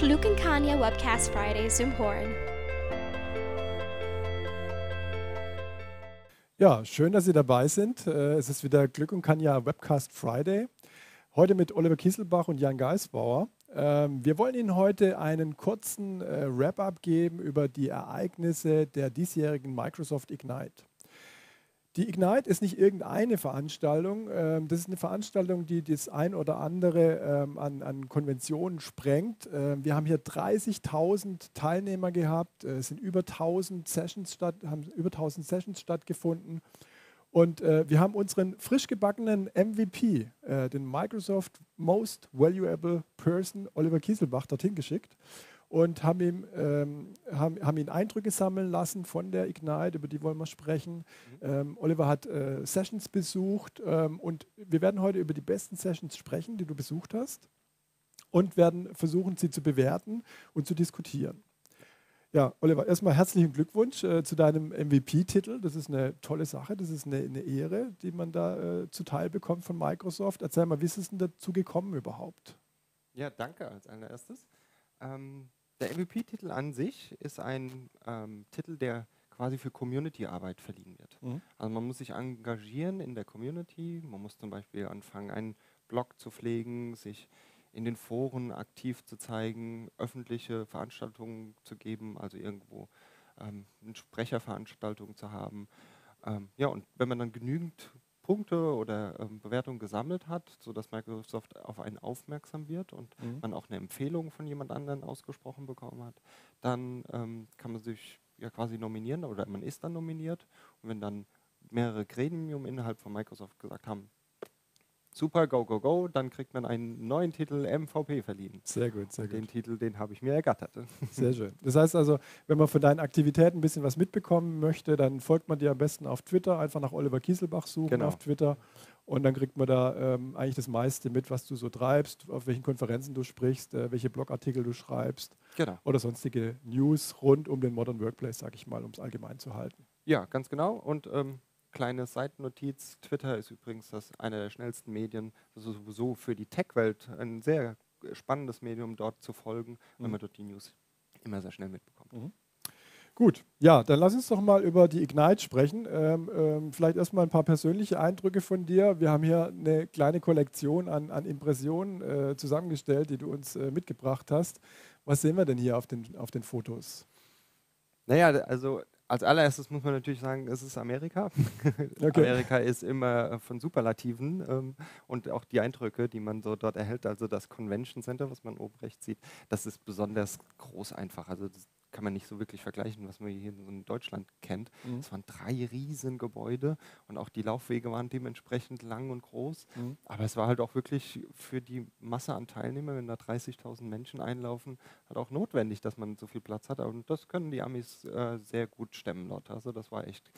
Glück and Kanya Webcast Fridays im Horn. Ja, schön, dass Sie dabei sind. Äh, Es ist wieder Glück und Kanya Webcast Friday. Heute mit Oliver Kieselbach und Jan Geisbauer. Ähm, Wir wollen Ihnen heute einen kurzen äh, Wrap-up geben über die Ereignisse der diesjährigen Microsoft Ignite. Die Ignite ist nicht irgendeine Veranstaltung. ähm, Das ist eine Veranstaltung, die das ein oder andere ähm, an, an Konventionen sprengt. Ähm, Wir haben hier 30.000 Teilnehmer gehabt. äh, Es sind über 1000 Sessions statt, haben über 1000 Sessions stattgefunden. Und äh, wir haben unseren frisch gebackenen MVP, äh, den Microsoft Most Valuable Person, Oliver Kieselbach, dorthin geschickt und haben ihm, ähm, haben, haben ihn Eindrücke sammeln lassen von der Ignite, über die wollen wir sprechen. Ähm, Oliver hat äh, Sessions besucht ähm, und wir werden heute über die besten Sessions sprechen, die du besucht hast und werden versuchen, sie zu bewerten und zu diskutieren. Ja, Oliver, erstmal herzlichen Glückwunsch äh, zu deinem MVP-Titel. Das ist eine tolle Sache, das ist eine, eine Ehre, die man da äh, zuteil bekommt von Microsoft. Erzähl mal, wie ist es denn dazu gekommen überhaupt? Ja, danke als allererstes. Ähm, der MVP-Titel an sich ist ein ähm, Titel, der quasi für Community-Arbeit verliehen wird. Mhm. Also man muss sich engagieren in der Community, man muss zum Beispiel anfangen, einen Blog zu pflegen, sich in den Foren aktiv zu zeigen, öffentliche Veranstaltungen zu geben, also irgendwo ähm, eine Sprecherveranstaltung zu haben. Ähm, ja, und wenn man dann genügend Punkte oder ähm, Bewertungen gesammelt hat, sodass Microsoft auf einen aufmerksam wird und Mhm. man auch eine Empfehlung von jemand anderen ausgesprochen bekommen hat, dann ähm, kann man sich ja quasi nominieren oder man ist dann nominiert. Und wenn dann mehrere Gremium innerhalb von Microsoft gesagt haben, super, go, go, go, dann kriegt man einen neuen Titel MVP verliehen. Sehr gut, sehr Den gut. Titel, den habe ich mir ergattert. Sehr schön. Das heißt also, wenn man von deinen Aktivitäten ein bisschen was mitbekommen möchte, dann folgt man dir am besten auf Twitter, einfach nach Oliver Kieselbach suchen Genau. auf Twitter und dann kriegt man da ähm, eigentlich das meiste mit, was du so treibst, auf welchen Konferenzen du sprichst, äh, welche Blogartikel du schreibst genau. oder sonstige News rund um den Modern Workplace, sage ich mal, um es allgemein zu halten. Ja, ganz genau. Und ähm, kleine Seitennotiz: Twitter ist übrigens das einer der schnellsten Medien, also sowieso für die Tech-Welt ein sehr spannendes Medium, dort zu folgen, Mhm. wenn man dort die News immer sehr schnell mitbekommt. Gut, ja, dann lass uns doch mal über die Ignite sprechen. Ähm, ähm, vielleicht erstmal ein paar persönliche Eindrücke von dir. Wir haben hier eine kleine Kollektion an, an Impressionen äh, zusammengestellt, die du uns äh, mitgebracht hast. Was sehen wir denn hier auf den, auf den Fotos? Naja, also als allererstes muss man natürlich sagen, es ist Amerika. Okay. Amerika ist immer von Superlativen ähm, und auch die Eindrücke, die man so dort erhält, also das Convention Center, was man oben rechts sieht, das ist besonders groß einfach. Also kann man nicht so wirklich vergleichen, was man hier in Deutschland kennt. Mhm. Es waren drei riesen Gebäude und auch die Laufwege waren dementsprechend lang und groß. Mhm. Aber es war halt auch wirklich für die Masse an Teilnehmern, wenn da 30.000 Menschen einlaufen, halt auch notwendig, dass man so viel Platz hat. Und das können die Amis äh, sehr gut stemmen dort. Also das war echt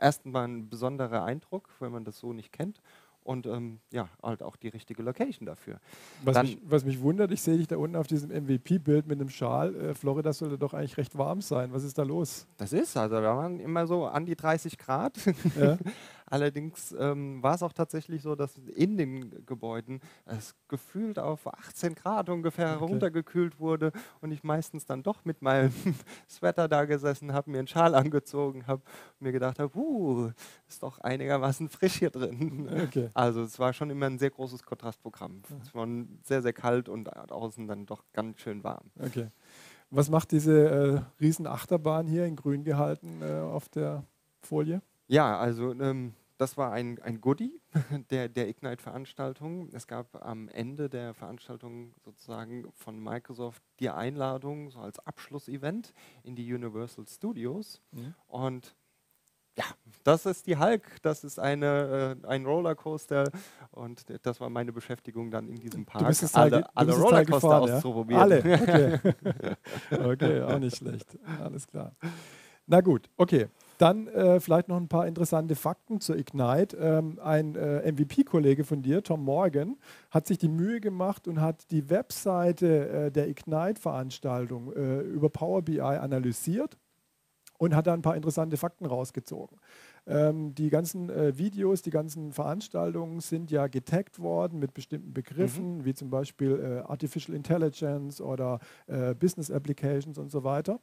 erstmal ein besonderer Eindruck, wenn man das so nicht kennt. Und ähm, ja, halt auch die richtige Location dafür. Was, Dann- mich, was mich wundert, ich sehe dich da unten auf diesem MVP-Bild mit einem Schal. Äh, Florida sollte doch eigentlich recht warm sein. Was ist da los? Das ist, also da waren immer so an die 30 Grad. Ja? Allerdings ähm, war es auch tatsächlich so, dass in den Gebäuden es gefühlt auf 18 Grad ungefähr Okay. heruntergekühlt wurde und ich meistens dann doch mit meinem Sweater da gesessen habe, mir einen Schal angezogen habe und mir gedacht habe, uh, ist doch einigermaßen frisch hier drin. Okay. Also es war schon immer ein sehr großes Kontrastprogramm. Es war sehr, sehr kalt und außen dann doch ganz schön warm. okay. Was macht diese äh, riesen Achterbahn hier in grün gehalten äh, auf der Folie? Ja, also ähm, das war ein, ein Goodie der, der Ignite-Veranstaltung. Es gab am Ende der Veranstaltung sozusagen von Microsoft die Einladung so als Abschlussevent in die Universal Studios. Mhm. Und ja, das ist die Hulk, das ist eine, äh, ein Rollercoaster und das war meine Beschäftigung dann in diesem Park, alle, du alle Teil Rollercoaster gefahren, ja? auszuprobieren. Alle, okay. okay, auch nicht schlecht. Alles klar. Na gut, okay. Dann äh, vielleicht noch ein paar interessante Fakten zur Ignite. Ähm, ein äh, MVP-Kollege von dir, Tom Morgan, hat sich die Mühe gemacht und hat die Webseite äh, der Ignite-Veranstaltung äh, über Power BI analysiert und hat da ein paar interessante Fakten rausgezogen. Ähm, die ganzen äh, Videos, die ganzen Veranstaltungen sind ja getaggt worden mit bestimmten Begriffen, mhm. wie zum Beispiel äh, Artificial Intelligence oder äh, Business Applications und so weiter.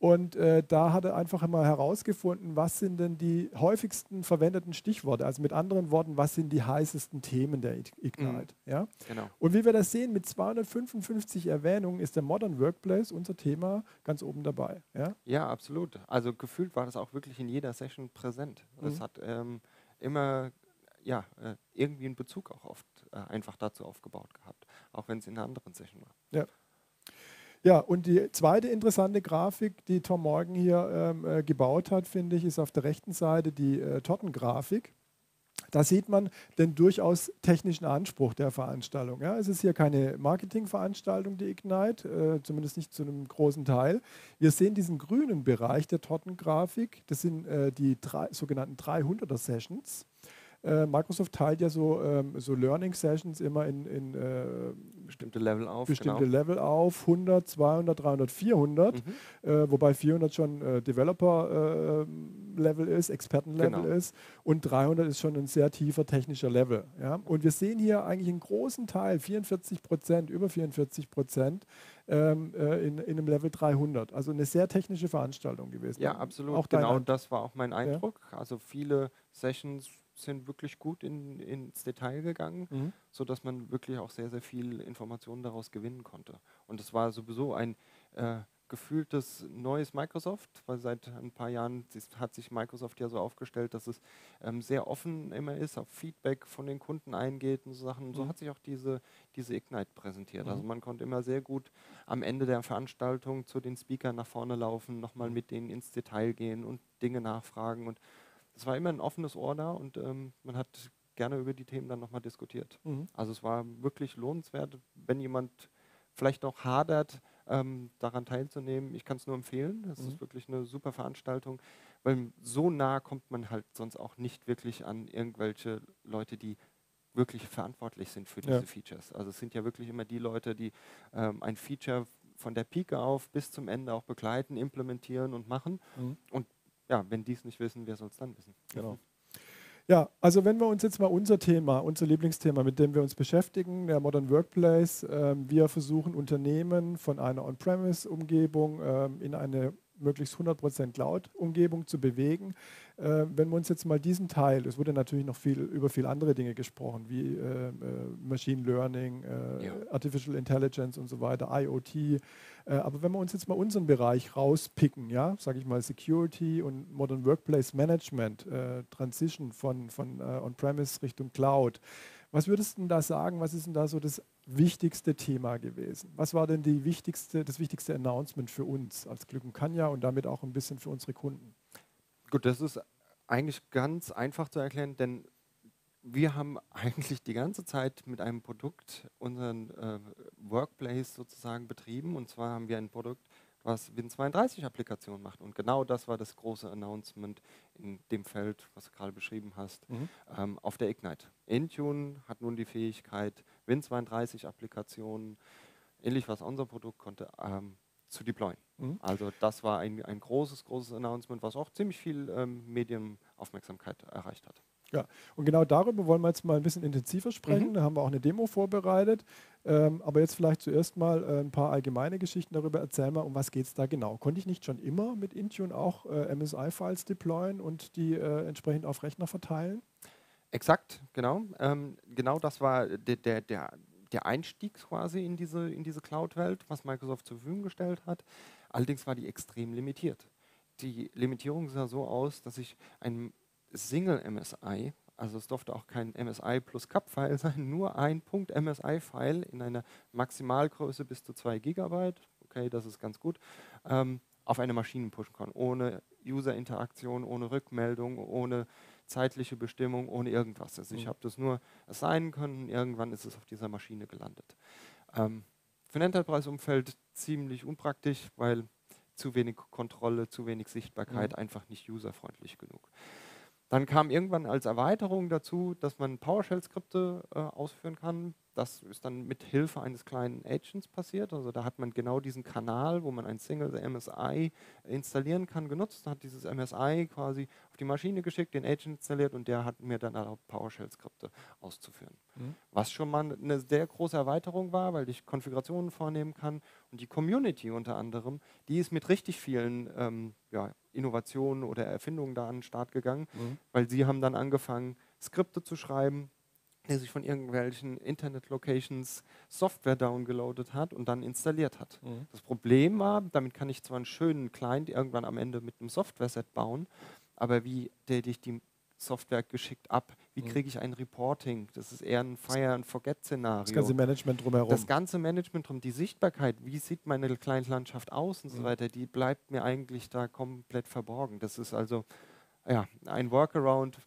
Und äh, da hat er einfach immer herausgefunden, was sind denn die häufigsten verwendeten Stichworte. Also mit anderen Worten, was sind die heißesten Themen der Ignite. Mhm. Ja? Genau. Und wie wir das sehen, mit 255 Erwähnungen ist der Modern Workplace, unser Thema, ganz oben dabei. Ja, ja absolut. Also gefühlt war das auch wirklich in jeder Session präsent. Es mhm. hat ähm, immer ja, äh, irgendwie einen Bezug auch oft äh, einfach dazu aufgebaut gehabt, auch wenn es in einer anderen Session war. Ja. Ja, und die zweite interessante Grafik, die Tom Morgan hier ähm, äh, gebaut hat, finde ich, ist auf der rechten Seite die äh, Tortengrafik. Da sieht man den durchaus technischen Anspruch der Veranstaltung. Ja, es ist hier keine Marketingveranstaltung, die Ignite, äh, zumindest nicht zu einem großen Teil. Wir sehen diesen grünen Bereich der Tortengrafik. Das sind äh, die drei, sogenannten 300er Sessions. Äh, Microsoft teilt ja so, ähm, so Learning Sessions immer in, in äh, bestimmte Level auf. Bestimmte genau. Level auf, 100, 200, 300, 400, mhm. äh, wobei 400 schon äh, Developer-Level äh, ist, Experten-Level genau. ist und 300 ist schon ein sehr tiefer technischer Level. Ja? Und wir sehen hier eigentlich einen großen Teil, 44 Prozent, über 44 Prozent, ähm, äh, in, in einem Level 300. Also eine sehr technische Veranstaltung gewesen. Ja, absolut. Auch genau das war auch mein Eindruck. Ja? Also viele Sessions sind wirklich gut in, ins Detail gegangen, mhm. sodass man wirklich auch sehr, sehr viel Informationen daraus gewinnen konnte. Und es war sowieso ein äh, gefühltes neues Microsoft, weil seit ein paar Jahren hat sich Microsoft ja so aufgestellt, dass es ähm, sehr offen immer ist, auf Feedback von den Kunden eingeht und so Sachen. Und so mhm. hat sich auch diese, diese Ignite präsentiert. Also mhm. Also man konnte immer sehr gut am Ende der Veranstaltung zu den Speakern nach vorne laufen, nochmal mhm. mit denen ins Detail gehen und Dinge nachfragen und es war immer ein offenes Ohr da und ähm, man hat gerne über die Themen dann nochmal diskutiert. Mhm. Also es war wirklich lohnenswert, wenn jemand vielleicht noch hadert, ähm, daran teilzunehmen. Ich kann es nur empfehlen. Es mhm. ist wirklich eine super Veranstaltung, weil so nah kommt man halt sonst auch nicht wirklich an irgendwelche Leute, die wirklich verantwortlich sind für diese ja. Features. Also es sind ja wirklich immer die Leute, die ähm, ein Feature von der Pike auf bis zum Ende auch begleiten, implementieren und machen. Mhm. Und ja, wenn die es nicht wissen, wer soll es dann wissen? Genau. Ja, also wenn wir uns jetzt mal unser Thema, unser Lieblingsthema, mit dem wir uns beschäftigen, der Modern Workplace, äh, wir versuchen Unternehmen von einer On-Premise-Umgebung äh, in eine möglichst 100% Cloud-Umgebung zu bewegen. Äh, wenn wir uns jetzt mal diesen Teil, es wurde natürlich noch viel über viele andere Dinge gesprochen, wie äh, äh Machine Learning, äh, ja. Artificial Intelligence und so weiter, IoT. Äh, aber wenn wir uns jetzt mal unseren Bereich rauspicken, ja, sage ich mal Security und Modern Workplace Management, äh, Transition von, von On-Premise Richtung Cloud, was würdest du denn da sagen, was ist denn da so das wichtigste Thema gewesen? Was war denn die wichtigste, das wichtigste Announcement für uns als Glück und Kanja und damit auch ein bisschen für unsere Kunden? Gut, das ist eigentlich ganz einfach zu erklären, denn wir haben eigentlich die ganze Zeit mit einem Produkt unseren äh, Workplace sozusagen betrieben. Und zwar haben wir ein Produkt, was Win32-Applikationen macht. Und genau das war das große Announcement in dem Feld, was du gerade beschrieben hast, mhm. ähm, auf der Ignite. Intune hat nun die Fähigkeit, Win32-Applikationen, ähnlich was unser Produkt konnte, ähm, zu deployen. Mhm. Also das war ein, ein großes, großes Announcement, was auch ziemlich viel ähm, Medienaufmerksamkeit erreicht hat. Ja, und genau darüber wollen wir jetzt mal ein bisschen intensiver sprechen. Mhm. Da haben wir auch eine Demo vorbereitet. Ähm, aber jetzt vielleicht zuerst mal äh, ein paar allgemeine Geschichten darüber. Erzähl mal, um was geht es da genau? Konnte ich nicht schon immer mit Intune auch äh, MSI-Files deployen und die äh, entsprechend auf Rechner verteilen? Exakt, genau. Ähm, genau das war der, der, der, Einstieg quasi in diese, in diese Cloud-Welt, was Microsoft zur Verfügung gestellt hat. Allerdings war die extrem limitiert. Die Limitierung sah so aus, dass ich ein Single MSI, also es durfte auch kein MSI plus CAP-File sein, nur ein Punkt MSI-File in einer Maximalgröße bis zu 2 GB, okay, das ist ganz gut, ähm, auf eine Maschine pushen kann, ohne User-Interaktion, ohne Rückmeldung, ohne zeitliche Bestimmung, ohne irgendwas. Also ich mhm. habe das nur assignen können, irgendwann ist es auf dieser Maschine gelandet. Ähm, für ein Enterprise-Umfeld ziemlich unpraktisch, weil zu wenig Kontrolle, zu wenig Sichtbarkeit, mhm. einfach nicht userfreundlich genug. Dann kam irgendwann als Erweiterung dazu, dass man PowerShell-Skripte äh, ausführen kann. Das ist dann mit Hilfe eines kleinen Agents passiert. Also da hat man genau diesen Kanal, wo man ein Single MSI installieren kann, genutzt, hat dieses MSI quasi auf die Maschine geschickt, den Agent installiert und der hat mir dann erlaubt, PowerShell-Skripte auszuführen. Mhm. Was schon mal eine sehr große Erweiterung war, weil ich Konfigurationen vornehmen kann und die Community unter anderem, die ist mit richtig vielen ähm, ja, Innovationen oder Erfindungen da an den Start gegangen, mhm. weil sie haben dann angefangen, Skripte zu schreiben, der sich von irgendwelchen Internet-Locations Software downgeloadet hat und dann installiert hat. Mhm. Das Problem war, damit kann ich zwar einen schönen Client irgendwann am Ende mit einem Software-Set bauen, aber wie date ich die Software geschickt ab? Wie mhm. kriege ich ein Reporting? Das ist eher ein Fire-and-Forget-Szenario. Das ganze Management drumherum. Das ganze Management drum, die Sichtbarkeit, wie sieht meine Client-Landschaft aus und mhm. so weiter, die bleibt mir eigentlich da komplett verborgen. Das ist also ja, ein Workaround,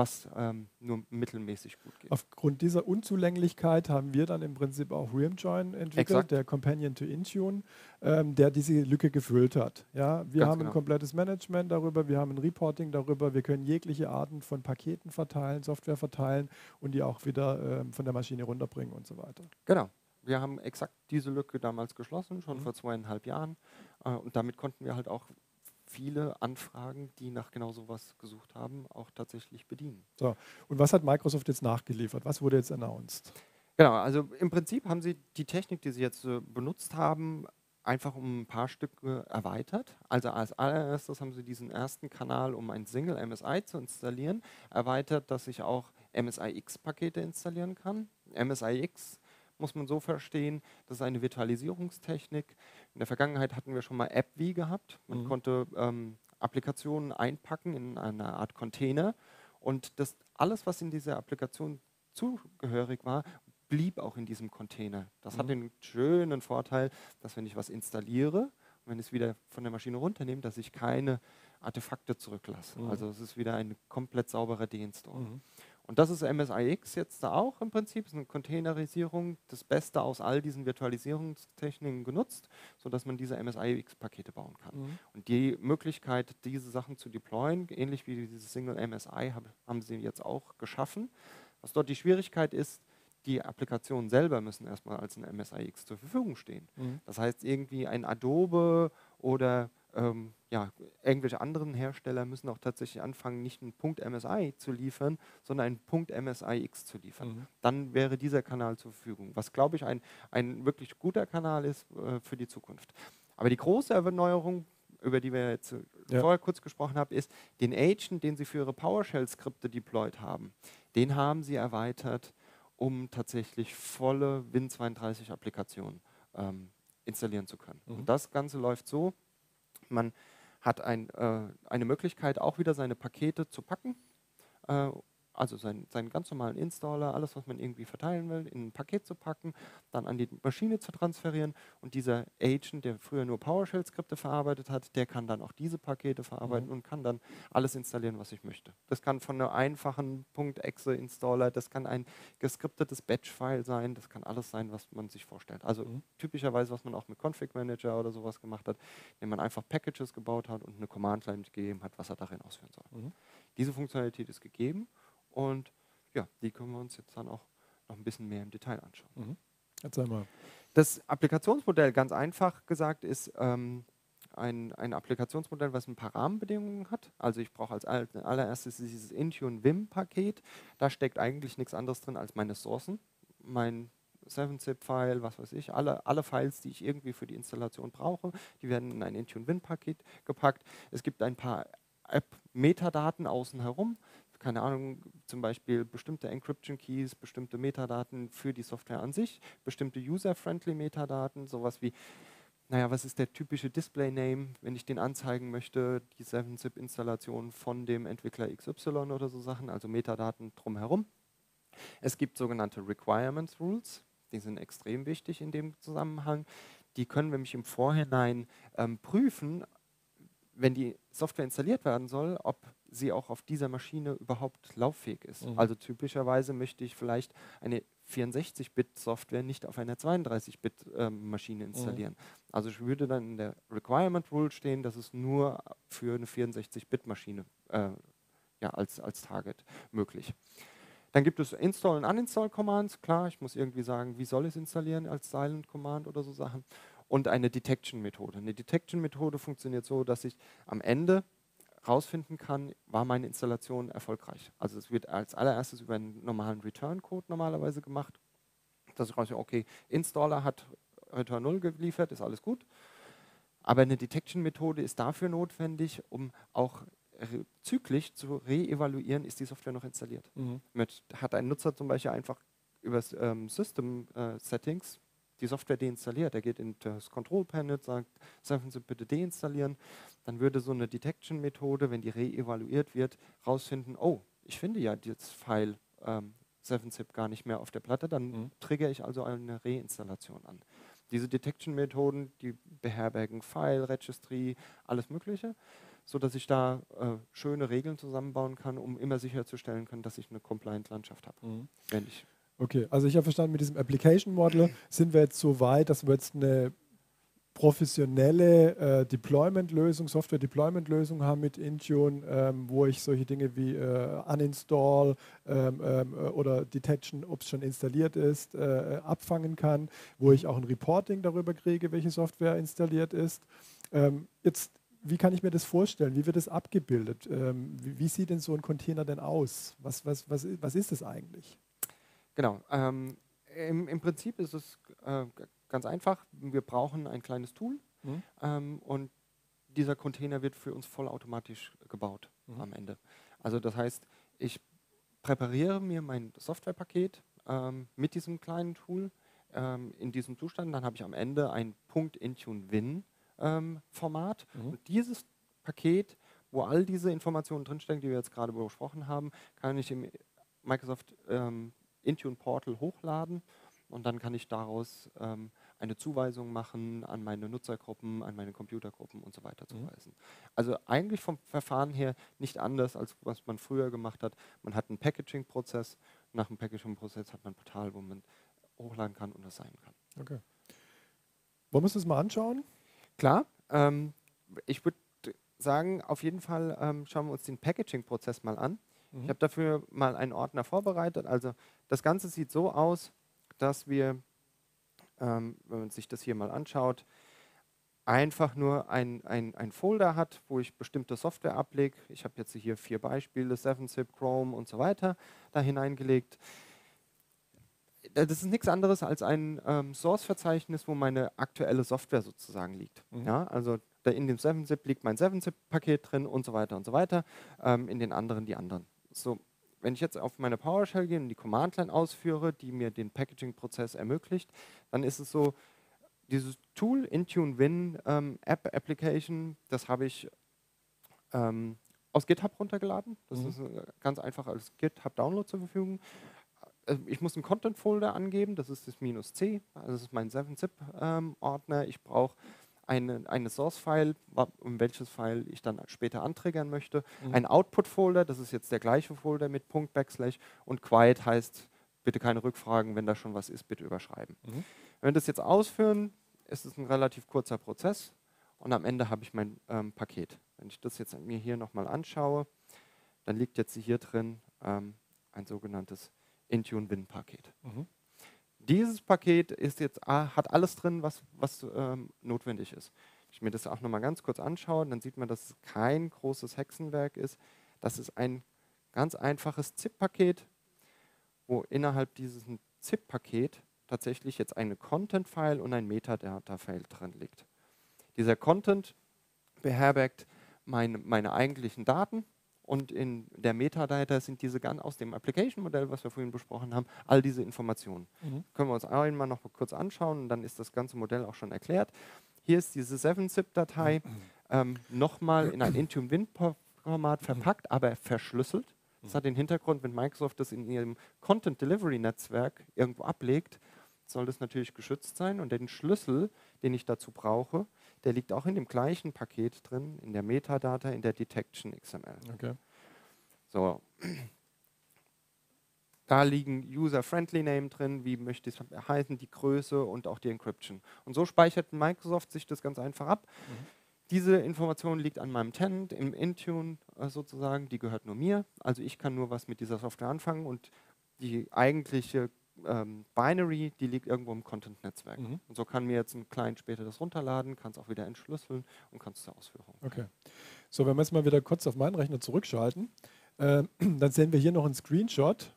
was ähm, nur mittelmäßig gut geht. Aufgrund dieser Unzulänglichkeit haben wir dann im Prinzip auch ReamJoin entwickelt, Exakt. der Companion to Intune, ähm, der diese Lücke gefüllt hat. Ja, wir Ganz haben genau. ein komplettes Management darüber, wir haben ein Reporting darüber, wir können jegliche Arten von Paketen verteilen, Software verteilen und die auch wieder ähm, von der Maschine runterbringen und so weiter. Genau. Wir haben exakt diese Lücke damals geschlossen, schon mhm. vor zweieinhalb Jahren. Äh, und damit konnten wir halt auch viele Anfragen, die nach genau sowas gesucht haben, auch tatsächlich bedienen. So, und was hat Microsoft jetzt nachgeliefert? Was wurde jetzt announced? Genau, also im Prinzip haben sie die Technik, die sie jetzt äh, benutzt haben, einfach um ein paar Stücke erweitert. Also als allererstes haben sie diesen ersten Kanal, um ein Single MSI zu installieren, erweitert, dass ich auch MSIX-Pakete installieren kann. MSIX muss man so verstehen, das ist eine Virtualisierungstechnik. In der Vergangenheit hatten wir schon mal AppV gehabt. Man mhm. konnte ähm, Applikationen einpacken in eine Art Container und das alles, was in dieser Applikation zugehörig war, blieb auch in diesem Container. Das mhm. hat den schönen Vorteil, dass wenn ich was installiere und wenn ich es wieder von der Maschine runternehme, dass ich keine Artefakte zurücklasse. Mhm. Also es ist wieder ein komplett sauberer Deinstall. Mhm. Und das ist MSIX jetzt da auch im Prinzip, ist eine Containerisierung, das Beste aus all diesen Virtualisierungstechniken genutzt, sodass man diese MSIX-Pakete bauen kann. Mhm. Und die Möglichkeit, diese Sachen zu deployen, ähnlich wie dieses Single MSI, hab, haben sie jetzt auch geschaffen. Was dort die Schwierigkeit ist, die Applikationen selber müssen erstmal als ein MSIX zur Verfügung stehen. Mhm. Das heißt, irgendwie ein Adobe oder ähm, ja, irgendwelche anderen Hersteller müssen auch tatsächlich anfangen, nicht einen Punkt MSI zu liefern, sondern einen Punkt MSIX zu liefern. Mhm. Dann wäre dieser Kanal zur Verfügung, was glaube ich ein, ein wirklich guter Kanal ist äh, für die Zukunft. Aber die große Erneuerung, über die wir jetzt äh, ja. vorher kurz gesprochen haben, ist, den Agent, den Sie für Ihre PowerShell-Skripte deployed haben, den haben Sie erweitert, um tatsächlich volle Win32-Applikationen ähm, installieren zu können. Mhm. Und das Ganze läuft so, man hat ein, äh, eine Möglichkeit, auch wieder seine Pakete zu packen äh, also sein, seinen ganz normalen Installer, alles, was man irgendwie verteilen will, in ein Paket zu packen, dann an die Maschine zu transferieren und dieser Agent, der früher nur PowerShell-Skripte verarbeitet hat, der kann dann auch diese Pakete verarbeiten mhm. und kann dann alles installieren, was ich möchte. Das kann von einer einfachen .exe-Installer, das kann ein geskriptetes Batch-File sein, das kann alles sein, was man sich vorstellt. Also mhm. typischerweise, was man auch mit Config Manager oder sowas gemacht hat, indem man einfach Packages gebaut hat und eine Command-Line gegeben hat, was er darin ausführen soll. Mhm. Diese Funktionalität ist gegeben und ja, die können wir uns jetzt dann auch noch ein bisschen mehr im Detail anschauen. Mhm. Erzähl mal. Das Applikationsmodell, ganz einfach gesagt, ist ähm, ein, ein Applikationsmodell, was ein paar Rahmenbedingungen hat. Also ich brauche als allererstes dieses Intune Vim-Paket. Da steckt eigentlich nichts anderes drin als meine Sourcen. Mein 7-Zip-File, was weiß ich, alle, alle Files, die ich irgendwie für die Installation brauche, die werden in ein Intune Vim-Paket gepackt. Es gibt ein paar App-Metadaten außen herum keine Ahnung, zum Beispiel bestimmte Encryption Keys, bestimmte Metadaten für die Software an sich, bestimmte user-friendly Metadaten, sowas wie, naja, was ist der typische Display-Name, wenn ich den anzeigen möchte, die 7-Zip-Installation von dem Entwickler XY oder so Sachen, also Metadaten drumherum. Es gibt sogenannte Requirements Rules, die sind extrem wichtig in dem Zusammenhang. Die können wir nämlich im Vorhinein ähm, prüfen, wenn die Software installiert werden soll, ob sie auch auf dieser Maschine überhaupt lauffähig ist. Mhm. Also typischerweise möchte ich vielleicht eine 64-Bit-Software nicht auf einer 32-Bit-Maschine ähm, installieren. Mhm. Also ich würde dann in der Requirement Rule stehen, dass es nur für eine 64-Bit-Maschine äh, ja, als, als Target möglich. Dann gibt es Install- und Uninstall-Commands. Klar, ich muss irgendwie sagen, wie soll ich es installieren als Silent Command oder so Sachen. Und eine Detection-Methode. Eine Detection-Methode funktioniert so, dass ich am Ende rausfinden kann, war meine Installation erfolgreich. Also es wird als allererstes über einen normalen Return-Code normalerweise gemacht, dass ich rausfinde, okay, Installer hat Return 0 geliefert, ist alles gut. Aber eine Detection-Methode ist dafür notwendig, um auch zyklisch zu reevaluieren, ist die Software noch installiert. Mhm. Mit, hat ein Nutzer zum Beispiel einfach über ähm, System-Settings äh, die Software deinstalliert. Er geht in das Control Panel, sagt, sagen Sie bitte deinstallieren. Dann würde so eine Detection-Methode, wenn die reevaluiert wird, rausfinden, oh, ich finde ja das File ähm, 7-Zip gar nicht mehr auf der Platte, dann mhm. triggere ich also eine Reinstallation an. Diese Detection-Methoden, die beherbergen File, Registry, alles Mögliche, sodass ich da äh, schöne Regeln zusammenbauen kann, um immer sicherzustellen können, dass ich eine Compliant-Landschaft habe. Mhm. Wenn ich okay, also ich habe verstanden, mit diesem Application Model sind wir jetzt so weit, dass wir jetzt eine professionelle äh, Deployment-Lösung, Software-Deployment-Lösung haben mit Intune, ähm, wo ich solche Dinge wie äh, Uninstall ähm, ähm, äh, oder Detection, ob es schon installiert ist, äh, abfangen kann, wo ich auch ein Reporting darüber kriege, welche Software installiert ist. Ähm, jetzt, wie kann ich mir das vorstellen? Wie wird das abgebildet? Ähm, wie, wie, sieht denn so ein Container denn aus? Was, was, was, was ist es eigentlich? Genau. Ähm, im, im, Prinzip ist es äh, Ganz einfach, wir brauchen ein kleines Tool mhm. ähm, und dieser Container wird für uns vollautomatisch gebaut mhm. am Ende. Also das heißt, ich präpariere mir mein Softwarepaket ähm, mit diesem kleinen Tool ähm, in diesem Zustand, dann habe ich am Ende ein .intune-win ähm, Format mhm. und dieses Paket, wo all diese Informationen drinstecken, die wir jetzt gerade besprochen haben, kann ich im Microsoft ähm, Intune Portal hochladen und dann kann ich daraus ähm, eine Zuweisung machen an meine Nutzergruppen, an meine Computergruppen und so weiter mhm. zuweisen. Also eigentlich vom Verfahren her nicht anders, als was man früher gemacht hat. Man hat einen Packaging-Prozess, nach dem Packaging-Prozess hat man ein Portal, wo man hochladen kann und das sein kann. Okay. Wollen wir uns das mal anschauen? Klar. Ähm, ich würde sagen, auf jeden Fall ähm, schauen wir uns den Packaging-Prozess mal an. Mhm. Ich habe dafür mal einen Ordner vorbereitet. Also das Ganze sieht so aus, dass wir, ähm, wenn man sich das hier mal anschaut, einfach nur ein, ein, ein Folder hat, wo ich bestimmte Software ablege. Ich habe jetzt hier vier Beispiele, 7-Zip, Chrome und so weiter, da hineingelegt. Äh, das ist nichts anderes als ein ähm, Source-Verzeichnis, wo meine aktuelle Software sozusagen liegt. Mhm. Ja, also in dem 7-Zip liegt mein 7-Zip-Paket drin und so weiter und so weiter. Ähm, in den anderen die anderen. So, wenn ich jetzt auf meine PowerShell gehe und die Command-Line ausführe, die mir den Packaging-Prozess ermöglicht, dann ist es so, dieses Tool Intune Win ähm, App Application, das habe ich ähm, aus GitHub runtergeladen. Das mhm. ist äh, ganz einfach als GitHub-Download zur Verfügung. Äh, ich muss einen Content-Folder angeben, das ist das minus C, also das ist mein 7-Zip-Ordner. Ähm, ich brauche eine, eine Source-File, um welches File ich dann später antriggern möchte. Mhm. Ein Output-Folder, das ist jetzt der gleiche Folder mit Punkt Backslash und Quiet heißt, bitte keine Rückfragen, wenn da schon was ist, bitte überschreiben. Mhm. Wenn wir das jetzt ausführen, ist es ein relativ kurzer Prozess und am Ende habe ich mein ähm, Paket. Wenn ich das jetzt mir hier nochmal anschaue, dann liegt jetzt hier drin ähm, ein sogenanntes Intune-Win-Paket. Mhm. Dieses Paket ist jetzt, ah, hat alles drin, was, was ähm, notwendig ist. Wenn ich mir das auch nochmal ganz kurz anschaue, dann sieht man, dass es kein großes Hexenwerk ist. Das ist ein ganz einfaches ZIP-Paket, wo innerhalb dieses ZIP-Paket tatsächlich jetzt eine Content-File und ein Metadata-File drin liegt. Dieser Content beherbergt meine, meine eigentlichen Daten, und in der Metadata sind diese ganz aus dem Application-Modell, was wir vorhin besprochen haben, all diese Informationen. Mhm. Können wir uns einmal noch kurz anschauen und dann ist das ganze Modell auch schon erklärt. Hier ist diese 7-Zip-Datei mhm. ähm, nochmal in ein Intune-Win-Format verpackt, aber verschlüsselt. Das hat den Hintergrund, wenn Microsoft das in ihrem Content Delivery Netzwerk irgendwo ablegt, soll das natürlich geschützt sein und den Schlüssel, den ich dazu brauche, der liegt auch in dem gleichen Paket drin, in der Metadata, in der Detection XML. Okay. So. Da liegen User-Friendly Name drin, wie möchte es heißen, die Größe und auch die Encryption. Und so speichert Microsoft sich das ganz einfach ab. Mhm. Diese Information liegt an meinem Tenant im Intune äh, sozusagen, die gehört nur mir. Also ich kann nur was mit dieser Software anfangen und die eigentliche ähm, Binary, die liegt irgendwo im Content-Netzwerk. Mhm. Und so kann mir jetzt ein Client später das runterladen, kann es auch wieder entschlüsseln und kann es zur Ausführung. Okay. So, wenn wir jetzt mal wieder kurz auf meinen Rechner zurückschalten, äh, dann sehen wir hier noch einen Screenshot.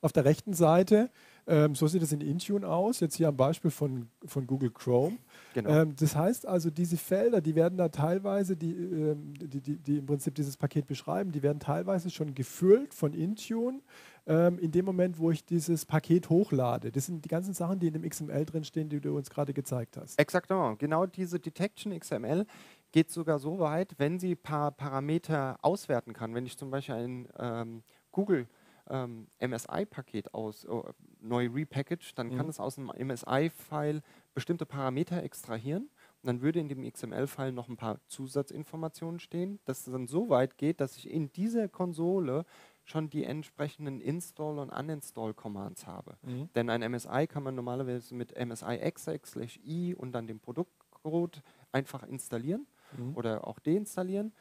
Auf der rechten Seite, ähm, so sieht es in Intune aus, jetzt hier am Beispiel von, von Google Chrome. Genau. Ähm, das heißt also, diese Felder, die werden da teilweise, die, ähm, die, die, die im Prinzip dieses Paket beschreiben, die werden teilweise schon gefüllt von Intune ähm, in dem Moment, wo ich dieses Paket hochlade. Das sind die ganzen Sachen, die in dem XML drinstehen, die du uns gerade gezeigt hast. Exakt, genau diese Detection XML geht sogar so weit, wenn sie ein paar Parameter auswerten kann. Wenn ich zum Beispiel ein ähm, Google ähm, MSI-Paket aus äh, neu repackage, dann Mhm. kann es aus einem MSI-File bestimmte Parameter extrahieren. Und dann würde in dem XML-File noch ein paar Zusatzinformationen stehen, dass es dann so weit geht, dass ich in dieser Konsole schon die entsprechenden Install- und Uninstall-Commands habe. Mhm. Denn ein MSI kann man normalerweise mit MSI exec slash i und dann dem Produktcode einfach installieren Mhm. oder auch deinstallieren.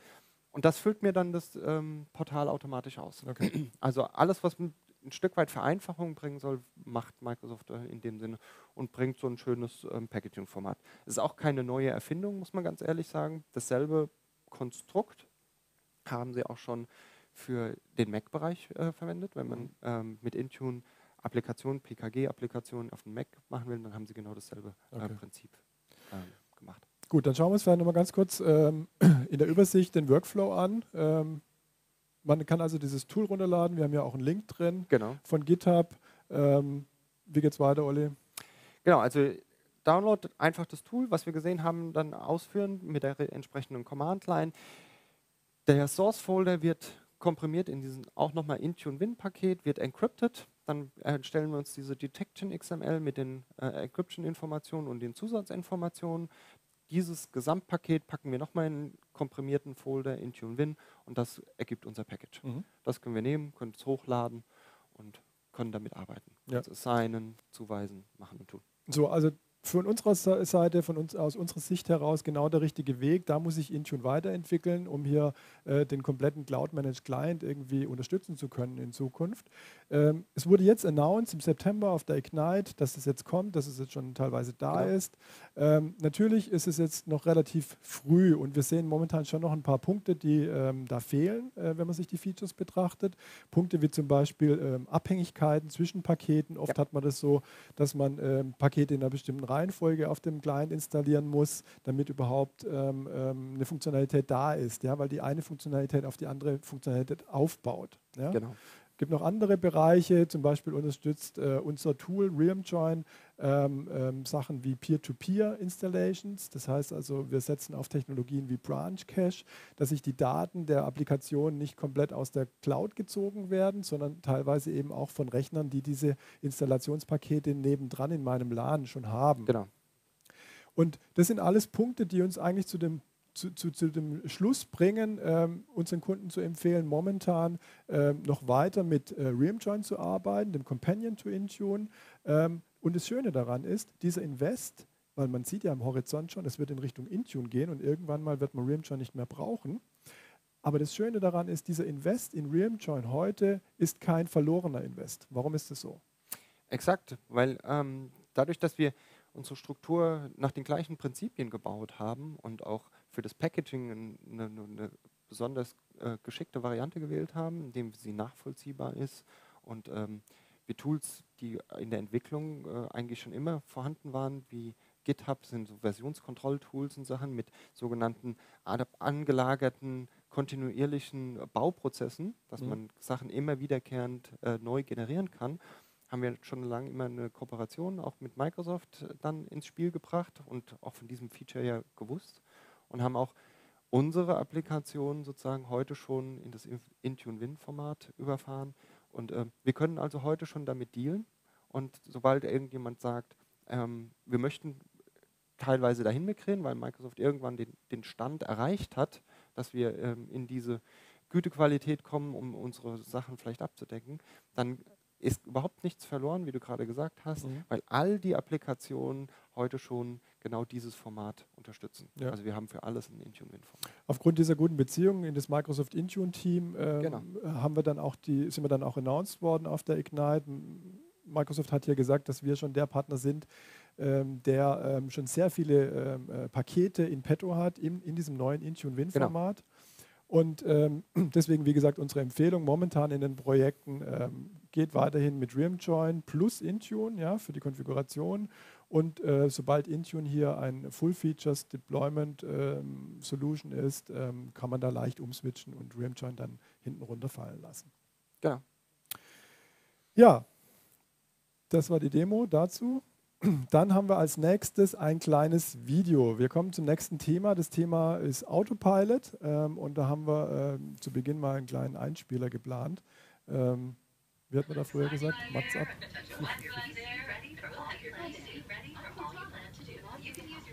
Und das füllt mir dann das ähm, Portal automatisch aus. Okay. Also alles, was ein Stück weit Vereinfachung bringen soll, macht Microsoft in dem Sinne und bringt so ein schönes ähm, Packaging-Format. Es ist auch keine neue Erfindung, muss man ganz ehrlich sagen. Dasselbe Konstrukt haben sie auch schon für den Mac-Bereich äh, verwendet. Wenn man ähm, mit Intune Applikationen, PKG-Applikationen auf dem Mac machen will, dann haben sie genau dasselbe äh, Okay. Prinzip ähm, gemacht. Gut, dann schauen wir uns vielleicht nochmal ganz kurz ähm, in der Übersicht den Workflow an. Ähm, man kann also dieses Tool runterladen. Wir haben ja auch einen Link drin Genau. von GitHub. Ähm, wie geht's weiter, Olli? Genau, also Download einfach das Tool, was wir gesehen haben, dann ausführen mit der re- entsprechenden Command-Line. Der Source-Folder wird komprimiert in diesen auch nochmal Intune-Win-Paket, wird encrypted. Dann erstellen wir uns diese Detection XML mit den äh, Encryption-Informationen und den Zusatzinformationen. Dieses Gesamtpaket packen wir nochmal in einen komprimierten Folder Intune-Win und das ergibt unser Package. Das können wir nehmen, können es hochladen und können damit arbeiten. Ja. Also assignen, zuweisen, machen und tun. So, also von unserer Se- Seite, von uns, aus unserer Sicht heraus genau der richtige Weg. Da muss ich Intune weiterentwickeln, um hier äh, den kompletten Cloud-Managed Client irgendwie unterstützen zu können in Zukunft. Ähm, es wurde jetzt announced im September auf der Ignite, dass es jetzt kommt, dass es jetzt schon teilweise da Genau. ist. Ähm, natürlich ist es jetzt noch relativ früh und wir sehen momentan schon noch ein paar Punkte, die ähm, da fehlen, äh, wenn man sich die Features betrachtet. Punkte wie zum Beispiel ähm, Abhängigkeiten zwischen Paketen. Oft Ja. hat man das so, dass man ähm, Pakete in einer bestimmten Reihenfolge auf dem Client installieren muss, damit überhaupt ähm, ähm, eine Funktionalität da ist, ja, weil die eine Funktionalität auf die andere Funktionalität aufbaut. Ja. Genau. Es gibt noch andere Bereiche, zum Beispiel unterstützt äh, unser Tool RealmJoin ähm, ähm, Sachen wie Peer-to-Peer-Installations. Das heißt also, wir setzen auf Technologien wie Branch Cache, dass sich die Daten der Applikation nicht komplett aus der Cloud gezogen werden, sondern teilweise eben auch von Rechnern, die diese Installationspakete nebendran in meinem LAN schon haben. Genau. Und das sind alles Punkte, die uns eigentlich zu dem, zu, zu, zu dem Schluss bringen, ähm, unseren Kunden zu empfehlen, momentan ähm, noch weiter mit äh, RealmJoin zu arbeiten, dem Companion to Intune. Ähm, und das Schöne daran ist, dieser Invest, weil man sieht ja am Horizont schon, es wird in Richtung Intune gehen und irgendwann mal wird man RealmJoin nicht mehr brauchen. Aber das Schöne daran ist, dieser Invest in RealmJoin heute ist kein verlorener Invest. Warum ist das so? Exakt, weil ähm, dadurch, dass wir unsere Struktur nach den gleichen Prinzipien gebaut haben und auch für das Packaging ein- eine, eine, besonders äh, geschickte Variante gewählt haben, indem sie nachvollziehbar ist. Und ähm, wir Tools, die in der Entwicklung äh, eigentlich schon immer vorhanden waren, wie GitHub sind so Versionskontrolltools und Sachen mit sogenannten angelagerten kontinuierlichen Bauprozessen, dass Mhm. man Sachen immer wiederkehrend äh, neu generieren kann, haben wir schon lange immer eine Kooperation auch mit Microsoft äh, dann ins Spiel gebracht und auch von diesem Feature ja gewusst und haben auch unsere Applikation sozusagen heute schon in das Inf- Intune-Win-Format überfahren. Und äh, wir können also heute schon damit dealen. Und sobald irgendjemand sagt, ähm, wir möchten teilweise dahin migrieren, weil Microsoft irgendwann den, den Stand erreicht hat, dass wir ähm, in diese Gütequalität kommen, um unsere Sachen vielleicht abzudecken, dann ist überhaupt nichts verloren, wie du gerade gesagt hast, Mhm. weil all die Applikationen heute schon genau dieses Format unterstützen. Ja. Also wir haben für alles ein Intune Win-Format. Aufgrund dieser guten Beziehungen in das Microsoft Intune-Team ähm, genau. haben wir dann auch die, sind wir dann auch announced worden auf der Ignite. Microsoft hat hier gesagt, dass wir schon der Partner sind, ähm, der ähm, schon sehr viele ähm, äh, Pakete in petto hat, in, in diesem neuen Intune Win-Format. Genau. Und ähm, deswegen, wie gesagt, unsere Empfehlung momentan in den Projekten ähm, geht weiterhin mit ReamJoin plus Intune ja, für die Konfiguration. Und äh, sobald Intune hier ein Full-Features Deployment ähm, Solution ist, ähm, kann man da leicht umswitchen und ReamJoin dann hinten runterfallen lassen. Genau. Ja, das war die Demo dazu. Dann haben wir als nächstes ein kleines Video. Wir kommen zum nächsten Thema. Das Thema ist Autopilot ähm, und da haben wir ähm, zu Beginn mal einen kleinen Einspieler geplant. Ähm, wie hat man da früher gesagt? Mats ab.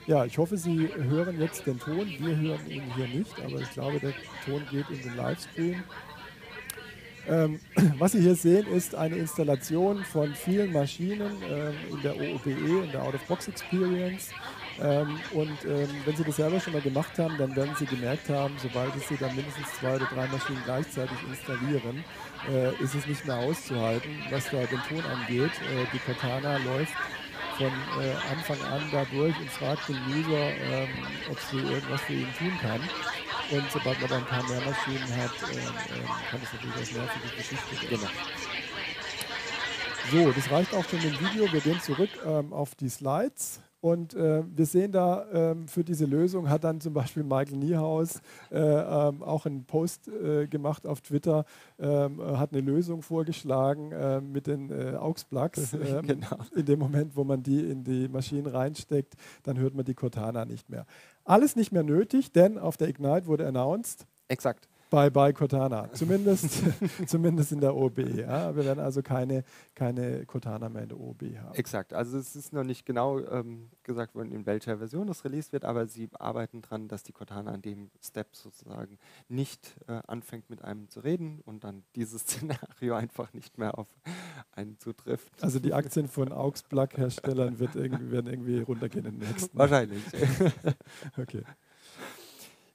Ja, ich hoffe, Sie hören jetzt den Ton. Wir hören ihn hier nicht, aber ich glaube, der Ton geht in den Livestream. Ähm, was Sie hier sehen, ist eine Installation von vielen Maschinen ähm, in der OOBE, in der Out-of-Box-Experience. Ähm, und ähm, wenn Sie das selber schon mal gemacht haben, dann werden Sie gemerkt haben, sobald Sie dann mindestens zwei oder drei Maschinen gleichzeitig installieren, äh, ist es nicht mehr auszuhalten, was da den Ton angeht. Äh, die Cortana läuft von äh, Anfang an da durch und fragt den User, ähm, ob sie irgendwas für ihn tun kann. Und sobald man dann ein paar mehr Maschinen hat, ähm, ähm, kann es natürlich als nervige Geschichte werden. Genau. So, das reicht auch schon im Video. Wir gehen zurück ähm, auf die Slides. Und äh, wir sehen da, ähm, für diese Lösung hat dann zum Beispiel Michael Niehaus äh, ähm, auch einen Post äh, gemacht auf Twitter, ähm, hat eine Lösung vorgeschlagen äh, mit den äh, AUX-Plugs. Ähm, genau. In dem Moment, wo man die in die Maschinen reinsteckt, dann hört man die Cortana nicht mehr. Alles nicht mehr nötig, denn auf der Ignite wurde announced. Exakt bei, bei Cortana, zumindest, zumindest in der OB. Ja? Wir werden also keine, keine Cortana mehr in der OB haben. Exakt, also es ist noch nicht genau ähm, gesagt worden, in welcher Version das released wird, aber sie arbeiten daran, dass die Cortana an dem Step sozusagen nicht äh, anfängt mit einem zu reden und dann dieses Szenario einfach nicht mehr auf einen zutrifft. Also die Aktien von AUX-Plug-Herstellern wird irgendwie, werden irgendwie runtergehen im nächsten. Wahrscheinlich. okay.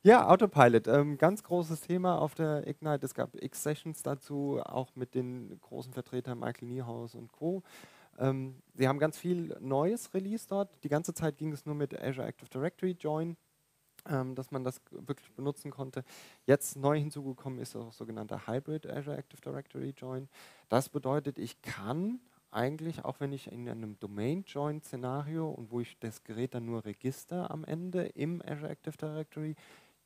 Ja, Autopilot, ähm, ganz großes Thema auf der Ignite. Es gab X-Sessions dazu, auch mit den großen Vertretern Michael Niehaus und Co. Ähm, sie haben ganz viel Neues released dort. Die ganze Zeit ging es nur mit Azure Active Directory Join, ähm, dass man das wirklich benutzen konnte. Jetzt neu hinzugekommen ist auch sogenannter Hybrid Azure Active Directory Join. Das bedeutet, ich kann eigentlich, auch wenn ich in einem Domain-Join-Szenario und wo ich das Gerät dann nur register am Ende im Azure Active Directory,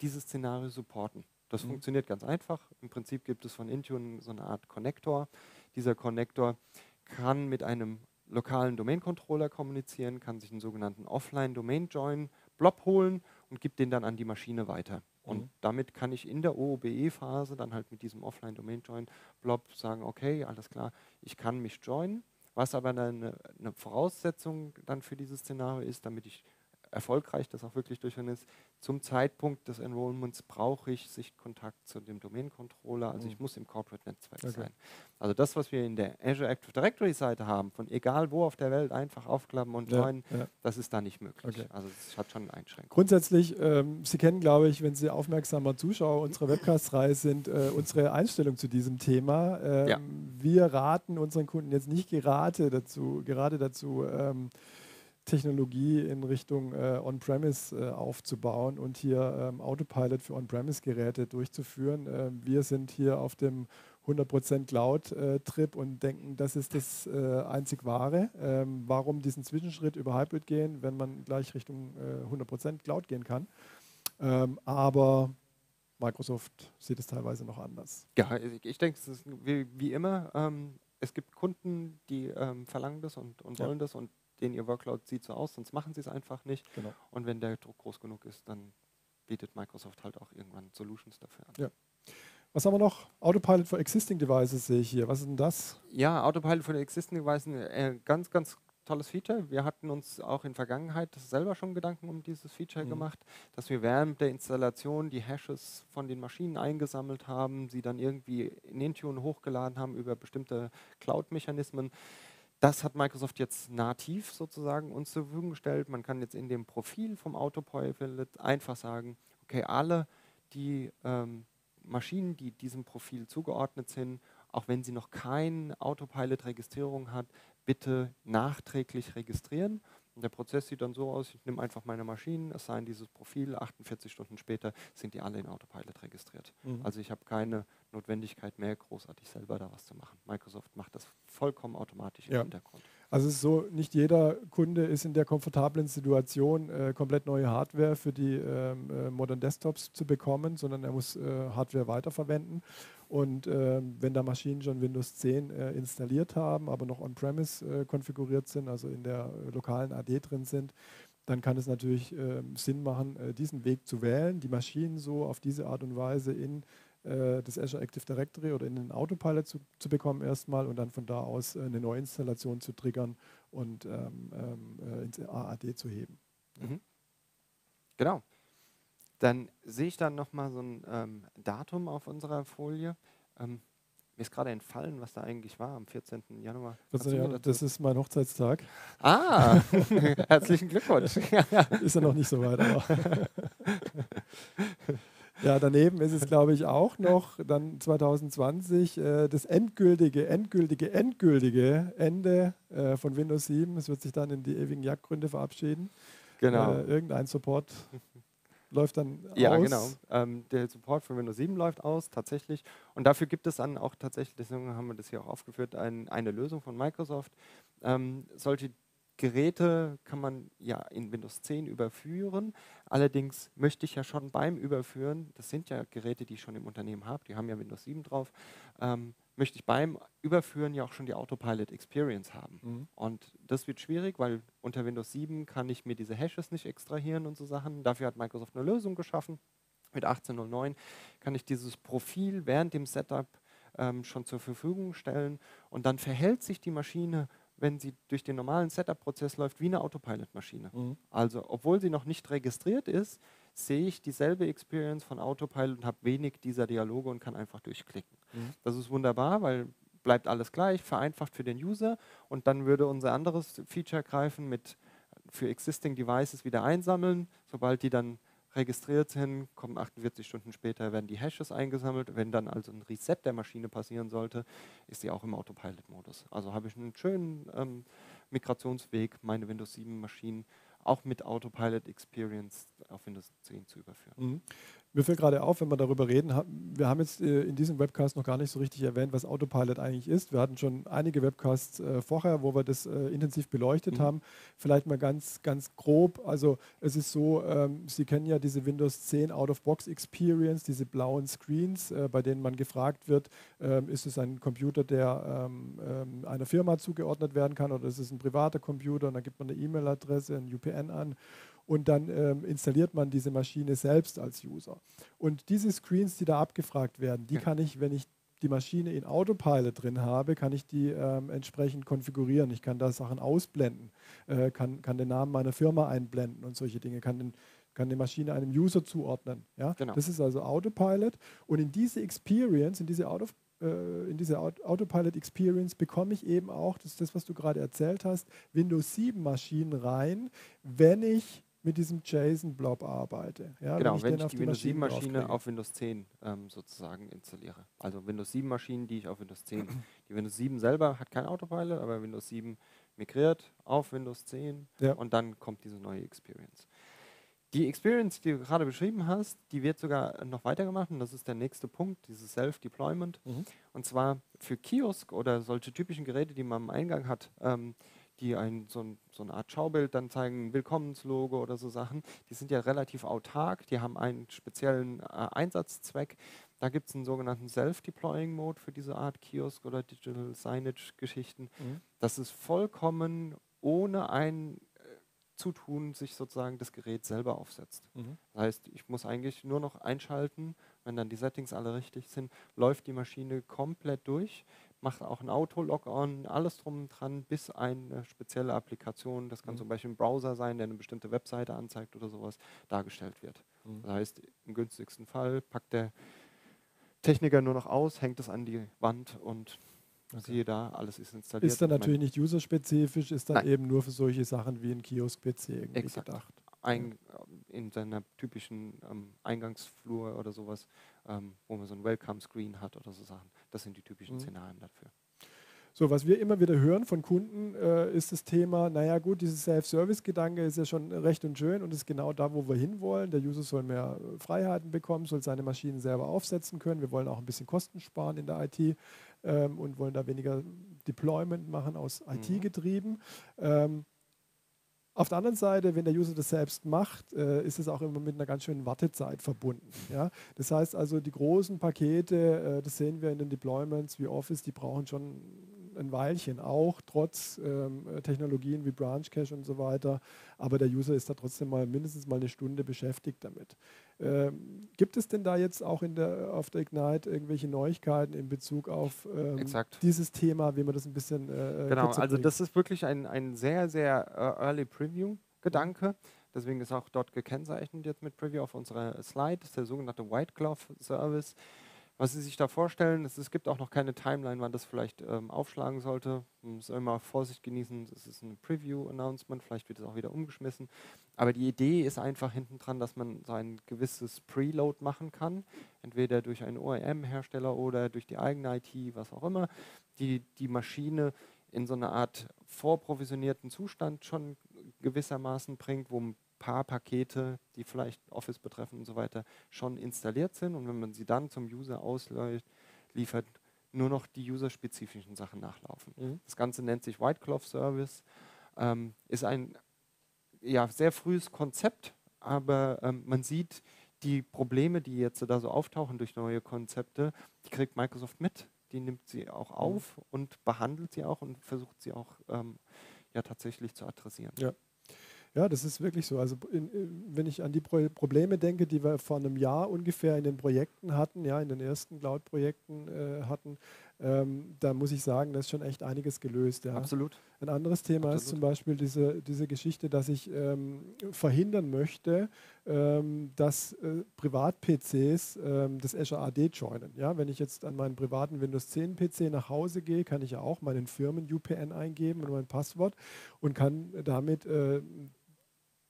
dieses Szenario supporten. Das mhm. funktioniert ganz einfach. Im Prinzip gibt es von Intune so eine Art Connector. Dieser Connector kann mit einem lokalen Domain-Controller kommunizieren, kann sich einen sogenannten Offline-Domain-Join-Blob holen und gibt den dann an die Maschine weiter. Und mhm. damit kann ich in der OOBE-Phase dann halt mit diesem Offline-Domain-Join-Blob sagen, okay, alles klar, ich kann mich joinen. Was aber eine, eine Voraussetzung dann für dieses Szenario ist, damit ich erfolgreich das auch wirklich durchführen ist, zum Zeitpunkt des Enrollments brauche ich Sichtkontakt zu dem Domain-Controller, also mhm. ich muss im Corporate-Netzwerk okay. sein. Also das, was wir in der Azure Active Directory-Seite haben, von egal wo auf der Welt einfach aufklappen und joinen, ja, ja. das ist da nicht möglich. Okay. Also es hat schon Einschränkungen. Grundsätzlich, ähm, Sie kennen, glaube ich, wenn Sie aufmerksamer Zuschauer unserer Webcast-Reihe sind, äh, unsere Einstellung zu diesem Thema. Ähm, ja. Wir raten unseren Kunden jetzt nicht gerade dazu, gerade dazu ähm, Technologie in Richtung äh, On-Premise äh, aufzubauen und hier ähm, Autopilot für On-Premise-Geräte durchzuführen. Äh, wir sind hier auf dem 100% Cloud-Trip und denken, das ist das äh, einzig wahre. Ähm, warum diesen Zwischenschritt über Hybrid gehen, wenn man gleich Richtung 100% äh, Cloud gehen kann? Ähm, aber Microsoft sieht es teilweise noch anders. Ja, ich denke, es ist wie, wie immer. Es gibt Kunden, die ähm, verlangen das und, und wollen ja. das und denen ihr Workload sieht so aus, sonst machen sie es einfach nicht. Genau. Und wenn der Druck groß genug ist, dann bietet Microsoft halt auch irgendwann Solutions dafür an. Ja. Was haben wir noch? Autopilot for Existing Devices sehe ich hier. Was ist denn das? Ja, Autopilot for Existing Devices, äh, ganz, ganz tolles Feature. Wir hatten uns auch in Vergangenheit selber schon Gedanken um dieses Feature mhm. gemacht, dass wir während der Installation die Hashes von den Maschinen eingesammelt haben, sie dann irgendwie in Intune hochgeladen haben über bestimmte Cloud-Mechanismen Das hat Microsoft jetzt nativ sozusagen uns zur Verfügung gestellt. Man kann jetzt in dem Profil vom Autopilot einfach sagen, okay, alle die ähm, Maschinen, die diesem Profil zugeordnet sind, auch wenn sie noch keine Autopilot-Registrierung hat, bitte nachträglich registrieren. Und der Prozess sieht dann so aus, ich nehme einfach meine Maschinen, assign dieses Profil, 48 Stunden später sind die alle in Autopilot registriert. Mhm. Also ich habe keine Notwendigkeit mehr, großartig selber da was zu machen. Microsoft macht das vollkommen automatisch im ja. Hintergrund. Also es ist so, nicht jeder Kunde ist in der komfortablen Situation, äh, komplett neue Hardware für die ähm, äh, modernen Desktops zu bekommen, sondern er muss äh, Hardware weiterverwenden. Und ähm, wenn da Maschinen schon Windows 10 äh, installiert haben, aber noch on-premise äh, konfiguriert sind, also in der äh, lokalen AD drin sind, dann kann es natürlich ähm, Sinn machen, diesen Weg zu wählen, die Maschinen so auf diese Art und Weise in äh, das Azure Active Directory oder in den Autopilot zu, zu bekommen erstmal und dann von da aus äh, eine Neuinstallation zu triggern und ähm, ähm, äh, ins AAD zu heben. Mhm. Genau. Dann sehe ich dann nochmal so ein ähm, Datum auf unserer Folie. Ähm, mir ist gerade entfallen, was da eigentlich war am 14. Januar. Also, ja, das ist mein Hochzeitstag. Ah, herzlichen Glückwunsch. ist ja noch nicht so weit, aber. Ja, daneben ist es, glaube ich, auch noch dann 2020 äh, das endgültige, endgültige, endgültige Ende äh, von Windows 7. Es wird sich dann in die ewigen Jagdgründe verabschieden. Genau. Äh, irgendein Support läuft dann ja, aus. Ja, genau. Ähm, der Support von Windows 7 läuft aus, tatsächlich. Und dafür gibt es dann auch tatsächlich, deswegen haben wir das hier auch aufgeführt, ein, eine Lösung von Microsoft. Ähm, solche Geräte kann man ja in Windows 10 überführen. Allerdings möchte ich ja schon beim Überführen, das sind ja Geräte, die ich schon im Unternehmen habe, die haben ja Windows 7 drauf, ähm, möchte ich beim Überführen ja auch schon die Autopilot Experience haben. Mhm. Und das wird schwierig, weil unter Windows 7 kann ich mir diese Hashes nicht extrahieren und so Sachen. Dafür hat Microsoft eine Lösung geschaffen. Mit 18.09 kann ich dieses Profil während dem Setup ähm, schon zur Verfügung stellen und dann verhält sich die Maschine wenn sie durch den normalen Setup-Prozess läuft, wie eine Autopilot-Maschine. Mhm. Also, obwohl sie noch nicht registriert ist, sehe ich dieselbe Experience von Autopilot und habe wenig dieser Dialoge und kann einfach durchklicken. Mhm. Das ist wunderbar, weil bleibt alles gleich, vereinfacht für den User und dann würde unser anderes Feature greifen mit für existing Devices wieder einsammeln, sobald die dann registriert sind, kommen 48 Stunden später, werden die Hashes eingesammelt. Wenn dann also ein Reset der Maschine passieren sollte, ist sie auch im Autopilot-Modus. Also habe ich einen schönen ähm, Migrationsweg, meine Windows 7 Maschinen auch mit Autopilot Experience auf Windows 10 zu überführen. Mhm. Mir fällt gerade auf, wenn wir darüber reden, wir haben jetzt äh, in diesem Webcast noch gar nicht so richtig erwähnt, was Autopilot eigentlich ist. Wir hatten schon einige Webcasts äh, vorher, wo wir das äh, intensiv beleuchtet mhm. haben. Vielleicht mal ganz, ganz grob. Also es ist so, ähm, Sie kennen ja diese Windows 10 Out-of-Box-Experience, diese blauen Screens, bei denen man gefragt wird, ähm, ist es ein Computer, der ähm einer Firma zugeordnet werden kann oder ist es ein privater Computer und dann gibt man eine E-Mail-Adresse, ein UPN an und dann ähm, installiert man diese Maschine selbst als User. Und diese Screens, die da abgefragt werden, die kann ich, wenn ich die Maschine in Autopilot drin habe, kann ich die ähm, entsprechend konfigurieren. Ich kann da Sachen ausblenden, äh, kann, kann den Namen meiner Firma einblenden und solche Dinge, kann, den, kann die Maschine einem User zuordnen. Ja? Genau. Das ist also Autopilot. Und in diese Experience, in diese Auto, äh, in diese Autopilot Experience bekomme ich eben auch, das ist das, was du gerade erzählt hast, Windows 7 Maschinen rein, wenn ich mit diesem JSON-Blob arbeite. Ja, genau, wenn ich, wenn ich die, Windows 7 Maschine auf Windows 10 ähm, sozusagen installiere. Also Windows 7 Maschinen, die ich auf Windows 10. die Windows 7 selber hat kein Autopilot, aber Windows 7 migriert auf Windows 10 ja. und dann kommt diese neue Experience. Die Experience, die du gerade beschrieben hast, die wird sogar noch weitergemacht und das ist der nächste Punkt, dieses Self-Deployment. Mhm. Und zwar für Kiosk oder solche typischen Geräte, die man am Eingang hat. Ähm, die ein, so, ein, so, eine Art Schaubild dann zeigen, Willkommenslogo oder so Sachen, die sind ja relativ autark, die haben einen speziellen äh, Einsatzzweck. Da gibt es einen sogenannten Self-Deploying-Mode für diese Art Kiosk oder Digital Signage-Geschichten. Mhm. Das ist vollkommen ohne ein äh, Zutun sich sozusagen das Gerät selber aufsetzt. Mhm. Das heißt, ich muss eigentlich nur noch einschalten, wenn dann die Settings alle richtig sind, läuft die Maschine komplett durch macht auch ein Auto-Log-On, alles drum und dran, bis eine spezielle Applikation, das kann mhm. zum Beispiel ein Browser sein, der eine bestimmte Webseite anzeigt oder sowas, dargestellt wird. Mhm. Das heißt, im günstigsten Fall packt der Techniker nur noch aus, hängt es an die Wand und Okay. Siehe da, alles ist installiert. Ist dann natürlich nicht userspezifisch, ist dann Nein. eben nur für solche Sachen wie ein Kiosk-PC irgendwie Exakt. gedacht. Ein, in seiner typischen ähm, Eingangsflur oder sowas, ähm, wo man so ein Welcome-Screen hat oder so Sachen. Das sind die typischen mhm. Szenarien dafür. So, was wir immer wieder hören von Kunden, äh, ist das Thema, naja gut, dieses Self-Service-Gedanke ist ja schon recht und schön und ist genau da, wo wir hinwollen. Der User soll mehr Freiheiten bekommen, soll seine Maschinen selber aufsetzen können. Wir wollen auch ein bisschen Kosten sparen in der IT ähm, und wollen da weniger Deployment machen aus mhm. IT getrieben. Ähm, auf der anderen Seite, wenn der User das selbst macht, äh, ist es auch immer mit einer ganz schönen Wartezeit verbunden. Ja? Das heißt also, die großen Pakete, äh, das sehen wir in den Deployments wie Office, die brauchen schon ein Weilchen auch, trotz ähm, Technologien wie Branch Cache und so weiter. Aber der User ist da trotzdem mal mindestens mal eine Stunde beschäftigt damit. Ähm, gibt es denn da jetzt auch in der, auf der Ignite irgendwelche Neuigkeiten in Bezug auf ähm, dieses Thema, wie man das ein bisschen. Äh, äh genau, also das ist wirklich ein, ein sehr, sehr uh, Early Preview-Gedanke. Deswegen ist auch dort gekennzeichnet jetzt mit Preview auf unserer Slide, das ist der sogenannte White Glove Service was Sie sich da vorstellen. Es, es gibt auch noch keine Timeline, wann das vielleicht ähm, aufschlagen sollte. Man muss immer Vorsicht genießen. Es ist ein Preview-Announcement, vielleicht wird es auch wieder umgeschmissen. Aber die Idee ist einfach hinten dran, dass man so ein gewisses Preload machen kann, entweder durch einen OEM-Hersteller oder durch die eigene IT, was auch immer, die die Maschine in so eine Art vorprovisionierten Zustand schon gewissermaßen bringt, wo paar Pakete, die vielleicht Office betreffen und so weiter, schon installiert sind. Und wenn man sie dann zum User ausliefert, nur noch die userspezifischen Sachen nachlaufen. Mhm. Das Ganze nennt sich White Cloth Service, ähm, ist ein ja, sehr frühes Konzept, aber ähm, man sieht die Probleme, die jetzt da so auftauchen durch neue Konzepte, die kriegt Microsoft mit, die nimmt sie auch mhm. auf mhm. und behandelt sie auch und versucht sie auch ähm, ja tatsächlich zu adressieren. Ja. Ja, das ist wirklich so. Also in, wenn ich an die Pro Probleme denke, die wir vor einem Jahr ungefähr in den Projekten hatten, ja, in den ersten Cloud-Projekten äh, hatten, ähm, da muss ich sagen, da ist schon echt einiges gelöst. Ja. Absolut. Ein anderes Thema Absolut. ist zum Beispiel diese, diese Geschichte, dass ich ähm, verhindern möchte, ähm, dass äh, Privat-PCs ähm, das Azure AD joinen. Ja, wenn ich jetzt an meinen privaten Windows 10 PC nach Hause gehe, kann ich ja auch meinen Firmen-UPN eingeben und mein Passwort und kann damit äh,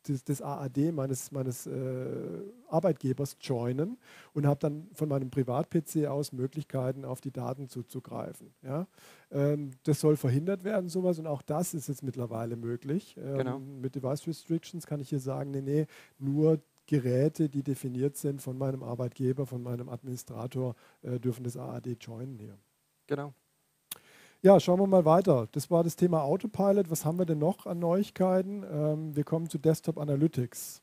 des, des AAD meines, meines äh, Arbeitgebers joinen und habe dann von meinem Privat-PC aus Möglichkeiten, auf die Daten zuzugreifen. Ja? Ähm, das soll verhindert werden, sowas, und auch das ist jetzt mittlerweile möglich. Ähm, genau. Mit Device Restrictions kann ich hier sagen, nee, nee, nur Geräte, die definiert sind von meinem Arbeitgeber, von meinem Administrator, äh, dürfen das AAD joinen hier. Genau. Ja, schauen wir mal weiter. Das war das Thema Autopilot. Was haben wir denn noch an Neuigkeiten? Ähm, wir kommen zu Desktop Analytics.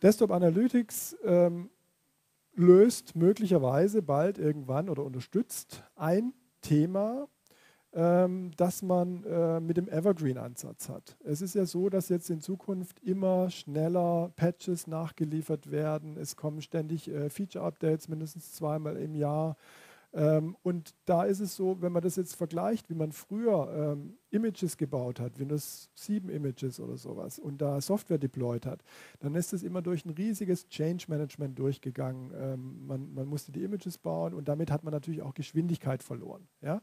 Desktop Analytics ähm, löst möglicherweise bald irgendwann oder unterstützt ein Thema, ähm, das man äh, mit dem Evergreen-Ansatz hat. Es ist ja so, dass jetzt in Zukunft immer schneller Patches nachgeliefert werden. Es kommen ständig äh, Feature-Updates, mindestens zweimal im Jahr. Ähm, und da ist es so, wenn man das jetzt vergleicht, wie man früher ähm, Images gebaut hat, Windows 7 Images oder sowas, und da Software deployed hat, dann ist es immer durch ein riesiges Change Management durchgegangen. Ähm, man, man, musste die Images bauen und damit hat man natürlich auch Geschwindigkeit verloren. Ja?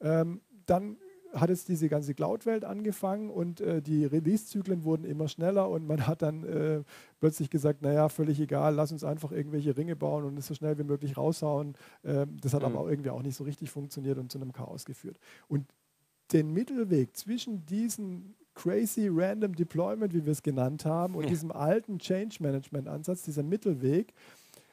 Ähm, dann hat jetzt diese ganze Cloud-Welt angefangen und äh, die Release-Zyklen wurden immer schneller und man hat dann äh, plötzlich gesagt, naja, völlig egal, lass uns einfach irgendwelche Ringe bauen und es so schnell wie möglich raushauen. Äh, das hat mhm. aber auch irgendwie auch nicht so richtig funktioniert und zu einem Chaos geführt. Und den Mittelweg zwischen diesen crazy random Deployment, wie wir es genannt haben, und ja. diesem alten Change Management Ansatz, dieser Mittelweg,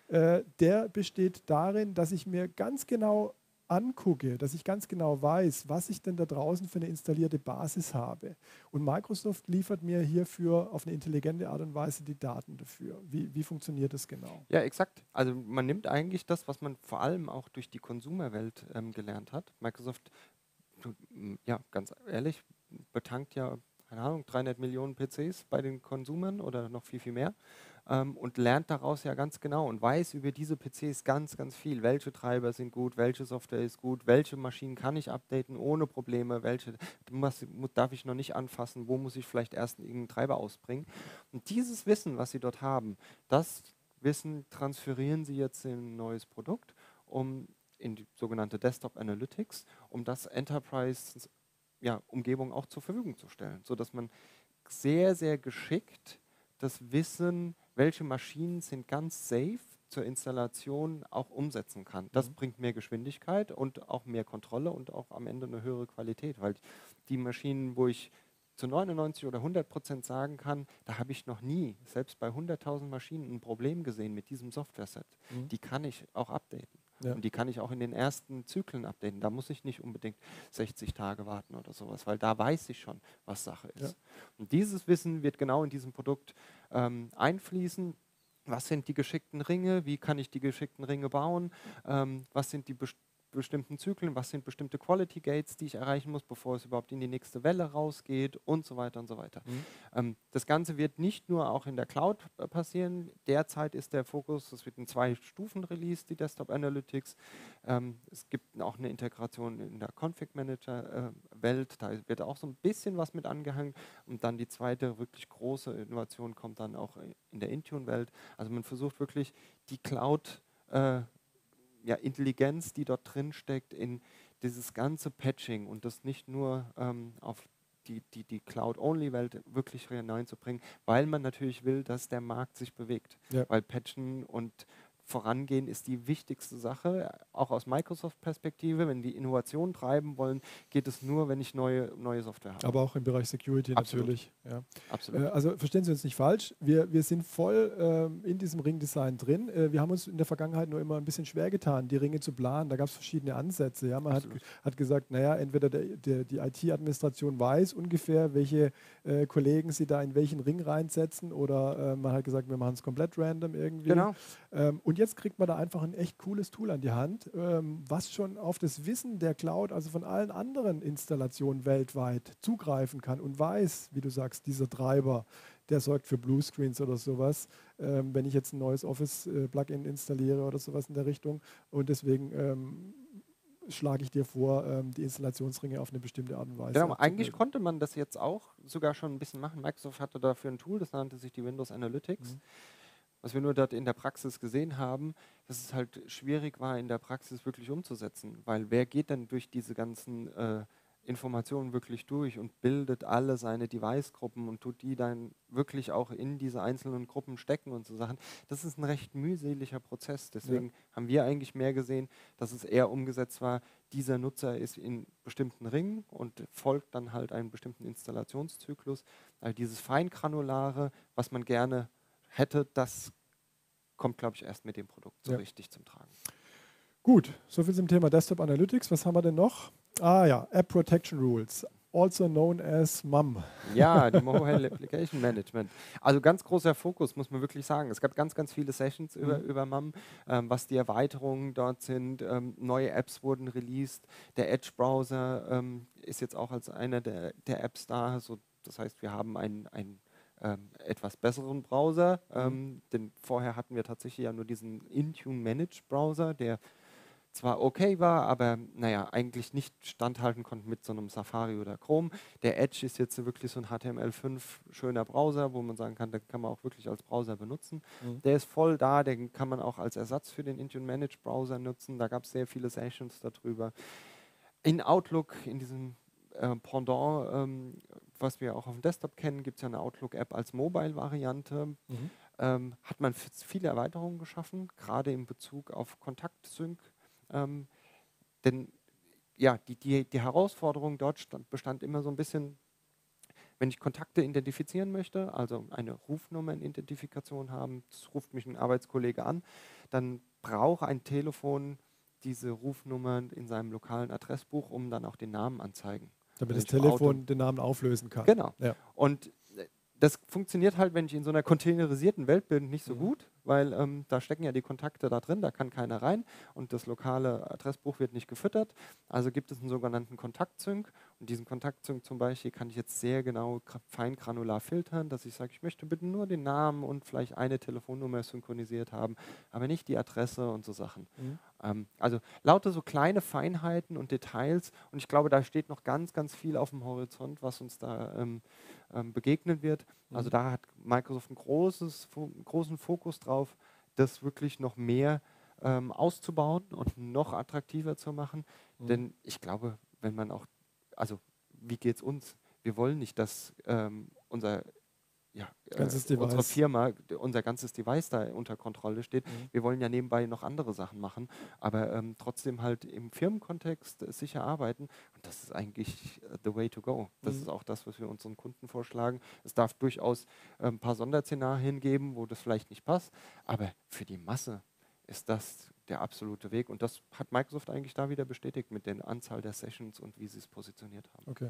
äh, der besteht darin, dass ich mir ganz genau angucke, dass ich ganz genau weiß, was ich denn da draußen für eine installierte Basis habe. Und Microsoft liefert mir hierfür auf eine intelligente Art und Weise die Daten dafür. Wie, wie funktioniert das genau? Ja, exakt. Also man nimmt eigentlich das, was man vor allem auch durch die Konsumerwelt ähm, gelernt hat. Microsoft, ja, ganz ehrlich, betankt ja, keine Ahnung, 300 Millionen PCs bei den Konsumern oder noch viel, viel mehr ähm, und lernt daraus ja ganz genau und weiß über diese PCs ganz, ganz viel. Welche Treiber sind gut, welche Software ist gut, welche Maschinen kann ich updaten ohne Probleme, welche muss, darf ich noch nicht anfassen, wo muss ich vielleicht erst irgendeinen Treiber ausbringen. Und dieses Wissen, was Sie dort haben, das Wissen transferieren Sie jetzt in ein neues Produkt, um in die sogenannte Desktop Analytics, um das Enterprise-Umgebung auch zur Verfügung zu stellen, sodass man sehr, sehr geschickt das Wissen, welche Maschinen sind ganz safe zur Installation auch umsetzen kann. Das mhm. bringt mehr Geschwindigkeit und auch mehr Kontrolle und auch am Ende eine höhere Qualität, weil die Maschinen, wo ich zu 99 oder 100 Prozent sagen kann, da habe ich noch nie, selbst bei 100.000 Maschinen, ein Problem gesehen mit diesem Software-Set. Mhm. Die kann ich auch updaten. Ja. Und die kann ich auch in den ersten Zyklen updaten. Da muss ich nicht unbedingt 60 Tage warten oder sowas, weil da weiß ich schon, was Sache ist. Ja. Und dieses Wissen wird genau in diesem Produkt ähm, einfließen. Was sind die geschickten Ringe, wie kann ich die geschickten Ringe bauen, ähm, was sind die bestimmten Zyklen, was sind bestimmte Quality Gates, die ich erreichen muss, bevor es überhaupt in die nächste Welle rausgeht und so weiter und so weiter. Mhm. Ähm, das Ganze wird nicht nur auch in der Cloud äh, passieren. Derzeit ist der Fokus, es wird in zwei Stufen released, die Desktop Analytics. Ähm, es gibt auch eine Integration in der Config Manager äh, Welt, da wird auch so ein bisschen was mit angehangen und dann die zweite wirklich große Innovation kommt dann auch in der Intune Welt. Also man versucht wirklich die Cloud äh, ja, Intelligenz, die dort drin steckt, in dieses ganze Patching und das nicht nur ähm, auf die, die, die Cloud-Only-Welt wirklich hineinzubringen, weil man natürlich will, dass der Markt sich bewegt. Ja. Weil Patchen und vorangehen ist die wichtigste Sache, auch aus Microsoft-Perspektive. Wenn die Innovation treiben wollen, geht es nur, wenn ich neue, neue Software habe. Aber auch im Bereich Security Absolut. natürlich. Ja. Absolut. Äh, also verstehen Sie uns nicht falsch, wir, wir sind voll äh, in diesem Ringdesign drin. Äh, wir haben uns in der Vergangenheit nur immer ein bisschen schwer getan, die Ringe zu planen. Da gab es verschiedene Ansätze. Ja. Man hat, hat gesagt, naja, entweder der, der, die IT-Administration weiß ungefähr, welche äh, Kollegen sie da in welchen Ring reinsetzen oder äh, man hat gesagt, wir machen es komplett random irgendwie. Genau. Ähm, und jetzt kriegt man da einfach ein echt cooles Tool an die Hand, ähm, was schon auf das Wissen der Cloud, also von allen anderen Installationen weltweit zugreifen kann und weiß, wie du sagst, dieser Treiber, der sorgt für Bluescreens oder sowas, ähm, wenn ich jetzt ein neues Office-Plugin äh, installiere oder sowas in der Richtung. Und deswegen ähm, schlage ich dir vor, ähm, die Installationsringe auf eine bestimmte Art und Weise. Genau, eigentlich konnte man das jetzt auch sogar schon ein bisschen machen. Microsoft hatte dafür ein Tool, das nannte sich die Windows Analytics. Mhm was wir nur dort in der Praxis gesehen haben, dass es halt schwierig war, in der Praxis wirklich umzusetzen. Weil wer geht denn durch diese ganzen äh, Informationen wirklich durch und bildet alle seine Device-Gruppen und tut die dann wirklich auch in diese einzelnen Gruppen stecken und so Sachen. Das ist ein recht mühseliger Prozess. Deswegen ja. haben wir eigentlich mehr gesehen, dass es eher umgesetzt war, dieser Nutzer ist in bestimmten Ringen und folgt dann halt einem bestimmten Installationszyklus. Also dieses Feingranulare, was man gerne hätte, das kommt, glaube ich, erst mit dem Produkt so ja. richtig zum Tragen. Gut, soviel zum Thema Desktop Analytics. Was haben wir denn noch? Ah ja, App Protection Rules, also known as MAM. Ja, die Mobile Application Management. Also ganz großer Fokus, muss man wirklich sagen. Es gab ganz, ganz viele Sessions mhm. über, über MAM, ähm, was die Erweiterungen dort sind. Ähm, neue Apps wurden released. Der Edge-Browser ähm, ist jetzt auch als einer der, der Apps da. So, das heißt, wir haben ein, ein ähm, etwas besseren Browser. Mhm. Ähm, denn vorher hatten wir tatsächlich ja nur diesen Intune Managed Browser, der zwar okay war, aber naja, eigentlich nicht standhalten konnte mit so einem Safari oder Chrome. Der Edge ist jetzt wirklich so ein HTML5 schöner Browser, wo man sagen kann, den kann man auch wirklich als Browser benutzen. Mhm. Der ist voll da, den kann man auch als Ersatz für den Intune Managed Browser nutzen. Da gab es sehr viele Sessions darüber. In Outlook, in diesem äh, Pendant, ähm, was wir auch auf dem Desktop kennen, gibt es ja eine Outlook-App als Mobile-Variante. Mhm. Ähm, hat man viele Erweiterungen geschaffen, gerade in Bezug auf Kontaktsync. Ähm, denn ja, die, die, die Herausforderung dort stand, bestand immer so ein bisschen, wenn ich Kontakte identifizieren möchte, also eine Rufnummernidentifikation haben, das ruft mich ein Arbeitskollege an, dann braucht ein Telefon diese Rufnummern in seinem lokalen Adressbuch, um dann auch den Namen anzeigen. Damit das Telefon den Namen auflösen kann. Genau. Ja. Und äh, das funktioniert halt, wenn ich in so einer containerisierten Welt bin, nicht so mhm. gut, weil ähm, da stecken ja die Kontakte da drin, da kann keiner rein und das lokale Adressbuch wird nicht gefüttert. Also gibt es einen sogenannten Kontaktsync und diesen Kontaktsync zum Beispiel kann ich jetzt sehr genau fein granular filtern, dass ich sage, ich möchte bitte nur den Namen und vielleicht eine Telefonnummer synchronisiert haben, aber nicht die Adresse und so Sachen. Mhm. Ähm, also lauter so kleine Feinheiten und Details und ich glaube, da steht noch ganz, ganz viel auf dem Horizont, was uns da ähm, ähm, begegnen wird. Also mhm. da hat Microsoft einen großes, großen Fokus drauf, das wirklich noch mehr ähm, auszubauen und noch attraktiver zu machen. Mhm. Denn ich glaube, wenn man auch, also wie geht es uns? Wir wollen nicht, dass ähm, unser ja, Ganzes äh, unsere Device. Firma, unser ganzes Device da unter Kontrolle steht. Mhm. Wir wollen ja nebenbei noch andere Sachen machen, aber ähm, trotzdem halt im Firmenkontext sicher arbeiten. Und das ist eigentlich äh, the way to go. Das Mhm. ist auch das, was wir unseren Kunden vorschlagen. Es darf durchaus äh, ein paar Sonderszenarien geben, wo das vielleicht nicht passt, aber für die Masse ist das der absolute Weg. Und das hat Microsoft eigentlich da wieder bestätigt mit der Anzahl der Sessions und wie sie es positioniert haben. Okay.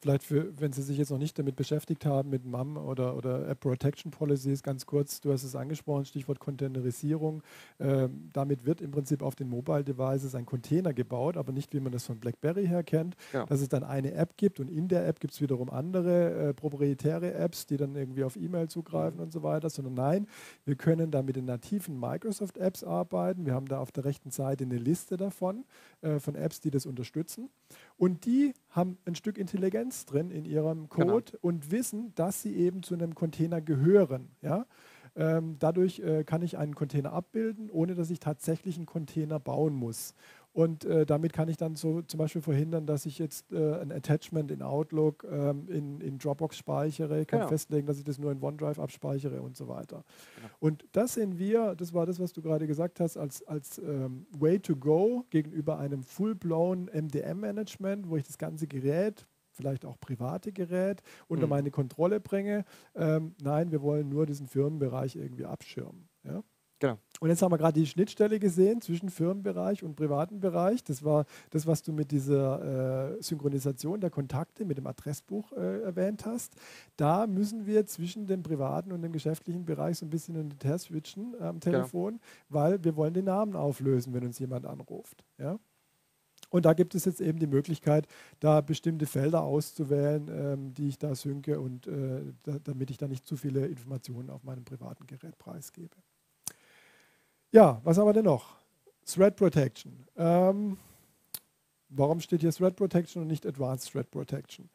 Vielleicht, für, wenn Sie sich jetzt noch nicht damit beschäftigt haben, mit MAM oder, oder App Protection Policies, ganz kurz, du hast es angesprochen, Stichwort Containerisierung. Ähm, damit wird im Prinzip auf den Mobile Devices ein Container gebaut, aber nicht wie man das von BlackBerry her kennt, Ja. dass es dann eine App gibt und in der App gibt es wiederum andere äh, proprietäre Apps, die dann irgendwie auf E-Mail zugreifen und so weiter, sondern nein, wir können da mit den nativen Microsoft-Apps arbeiten. Wir haben da auf der rechten Seite eine Liste davon, äh, von Apps, die das unterstützen. Und die haben ein Stück Intelligenz drin in ihrem Genau. Code und wissen, dass sie eben zu einem Container gehören. Ja? Ähm, dadurch äh, kann ich einen Container abbilden, ohne dass ich tatsächlich einen Container bauen muss. Und äh, damit kann ich dann so zum Beispiel verhindern, dass ich jetzt äh, ein Attachment in Outlook ähm, in, in Dropbox speichere, kann Genau. festlegen, dass ich das nur in OneDrive abspeichere und so weiter. Genau. Und das sehen wir, das war das, was du gerade gesagt hast, als, als ähm, Way to go gegenüber einem full-blown MDM-Management, wo ich das ganze Gerät, vielleicht auch private Gerät, unter Mhm. meine Kontrolle bringe. Ähm, nein, wir wollen nur diesen Firmenbereich irgendwie abschirmen. Ja? Genau. Und jetzt haben wir gerade die Schnittstelle gesehen zwischen Firmenbereich und privaten Bereich. Das war das, was du mit dieser äh, Synchronisation der Kontakte mit dem Adressbuch äh, erwähnt hast. Da müssen wir zwischen dem privaten und dem geschäftlichen Bereich so ein bisschen hin und her switchen am Telefon, weil wir wollen den Namen auflösen, wenn uns jemand anruft. Ja? Und da gibt es jetzt eben die Möglichkeit, da bestimmte Felder auszuwählen, ähm, die ich da synke und äh, da, damit ich da nicht zu viele Informationen auf meinem privaten Gerät preisgebe. Ja, was haben wir denn noch? Threat Protection. Ähm, warum steht hier Threat Protection und nicht Advanced Threat Protection?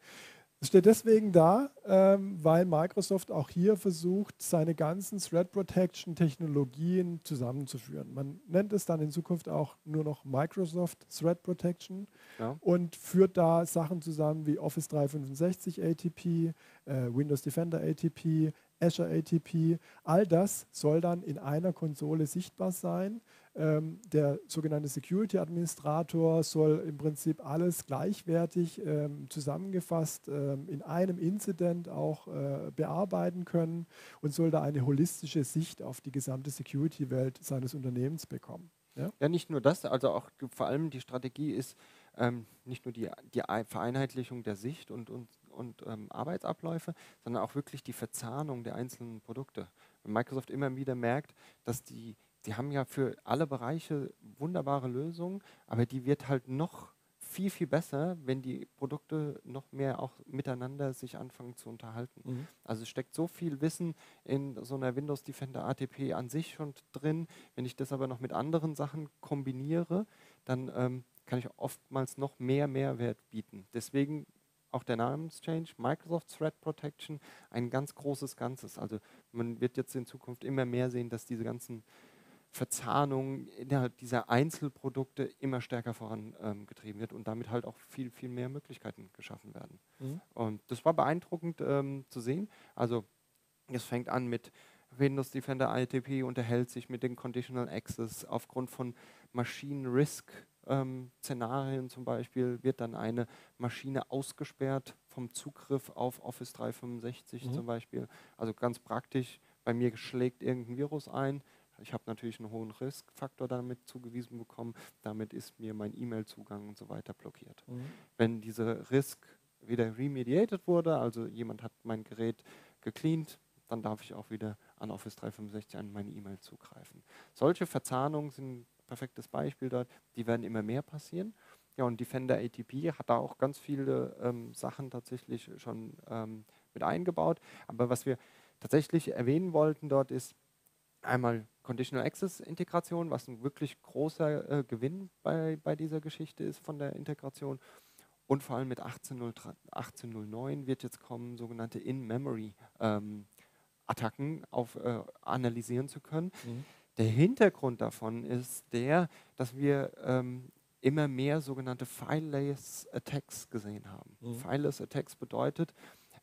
Es steht deswegen da, ähm, weil Microsoft auch hier versucht, seine ganzen Threat Protection Technologien zusammenzuführen. Man nennt es dann in Zukunft auch nur noch Microsoft Threat Protection Ja. und führt da Sachen zusammen wie Office 365 ATP, äh, Windows Defender ATP, Azure ATP. All das soll dann in einer Konsole sichtbar sein. Ähm, der sogenannte Security Administrator soll im Prinzip alles gleichwertig ähm, zusammengefasst ähm, in einem Incident auch äh, bearbeiten können und soll da eine holistische Sicht auf die gesamte Security-Welt seines Unternehmens bekommen. Ja? Ja, nicht nur das, also auch vor allem die Strategie ist ähm, nicht nur die, die Ei- Vereinheitlichung der Sicht und, und, und ähm, Arbeitsabläufe, sondern auch wirklich die Verzahnung der einzelnen Produkte. Wenn Microsoft immer wieder merkt, dass die, die haben ja für alle Bereiche wunderbare Lösungen, aber die wird halt noch viel, viel besser, wenn die Produkte noch mehr auch miteinander sich anfangen zu unterhalten. Also es steckt so viel Wissen in so einer Windows Defender ATP an sich schon drin. Wenn ich das aber noch mit anderen Sachen kombiniere, dann ähm, kann ich oftmals noch mehr Mehrwert bieten. Deswegen auch der Namenschange, Microsoft Threat Protection, ein ganz großes Ganzes. Also man wird jetzt in Zukunft immer mehr sehen, dass diese ganzen Verzahnungen innerhalb dieser Einzelprodukte immer stärker vorangetrieben wird und damit halt auch viel, viel mehr Möglichkeiten geschaffen werden. Mhm. Und das war beeindruckend ähm, zu sehen. Also es fängt an mit Windows Defender ITP unterhält sich mit den Conditional Access aufgrund von Machine Risk ähm, Szenarien zum Beispiel wird dann eine Maschine ausgesperrt vom Zugriff auf Office 365 Mhm. zum Beispiel. Also ganz praktisch, bei mir schlägt irgendein Virus ein. Ich habe natürlich einen hohen Riskfaktor damit zugewiesen bekommen. Damit ist mir mein E-Mail-Zugang und so weiter blockiert wenn diese Risk wieder remediated wurde, also jemand hat mein Gerät gecleant, dann darf ich auch wieder an Office 365 an meine E-Mail zugreifen. Solche Verzahnungen sind perfektes Beispiel dort, die werden immer mehr passieren. Ja, und Defender ATP hat da auch ganz viele ähm, Sachen tatsächlich schon ähm, mit eingebaut. Aber was wir tatsächlich erwähnen wollten dort ist einmal Conditional Access Integration, was ein wirklich großer äh, Gewinn bei, bei dieser Geschichte ist von der Integration. Und vor allem mit 1803 1809 wird jetzt kommen, sogenannte In-Memory-Attacken auf, äh, analysieren zu können. Der Hintergrund davon ist der, dass wir ähm, immer mehr sogenannte Fileless Attacks gesehen haben. Mhm. Fileless Attacks bedeutet,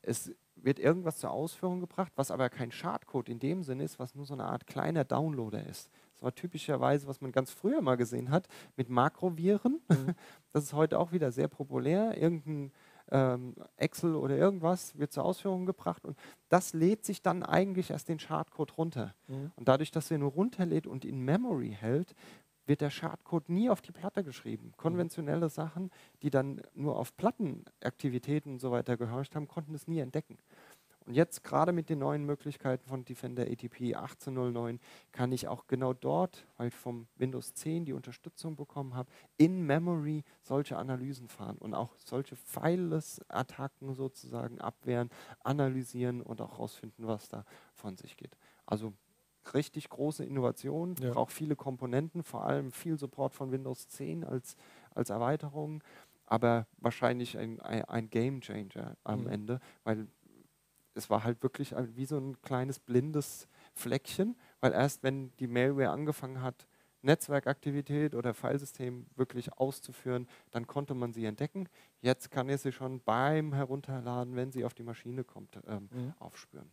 es wird irgendwas zur Ausführung gebracht, was aber kein Schadcode in dem Sinn ist, was nur so eine Art kleiner Downloader ist. Das war typischerweise, was man ganz früher mal gesehen hat, mit Makroviren. Mhm. Das ist heute auch wieder sehr populär. Irgendein ähm, Excel oder irgendwas wird zur Ausführung gebracht und das lädt sich dann eigentlich erst den Schadcode runter. Mhm. Und dadurch, dass er nur runterlädt und in Memory hält, wird der Schadcode nie auf die Platte geschrieben. Konventionelle Sachen, die dann nur auf Plattenaktivitäten und so weiter gehorcht haben, konnten es nie entdecken. Und jetzt gerade mit den neuen Möglichkeiten von Defender ATP 1809 kann ich auch genau dort, weil ich vom Windows 10 die Unterstützung bekommen habe, in Memory solche Analysen fahren und auch solche Fileless-Attacken sozusagen abwehren, analysieren und auch herausfinden, was da von sich geht. Also richtig große Innovation, ja. braucht viele Komponenten, vor allem viel Support von Windows 10 als, als Erweiterung, aber wahrscheinlich ein, ein, Game Changer am mhm. Ende, weil es war halt wirklich wie so ein kleines blindes Fleckchen, weil erst wenn die Malware angefangen hat, Netzwerkaktivität oder Filesystem wirklich auszuführen, dann konnte man sie entdecken. Jetzt kann er sie schon beim Herunterladen, wenn sie auf die Maschine kommt, ähm, mhm. aufspüren.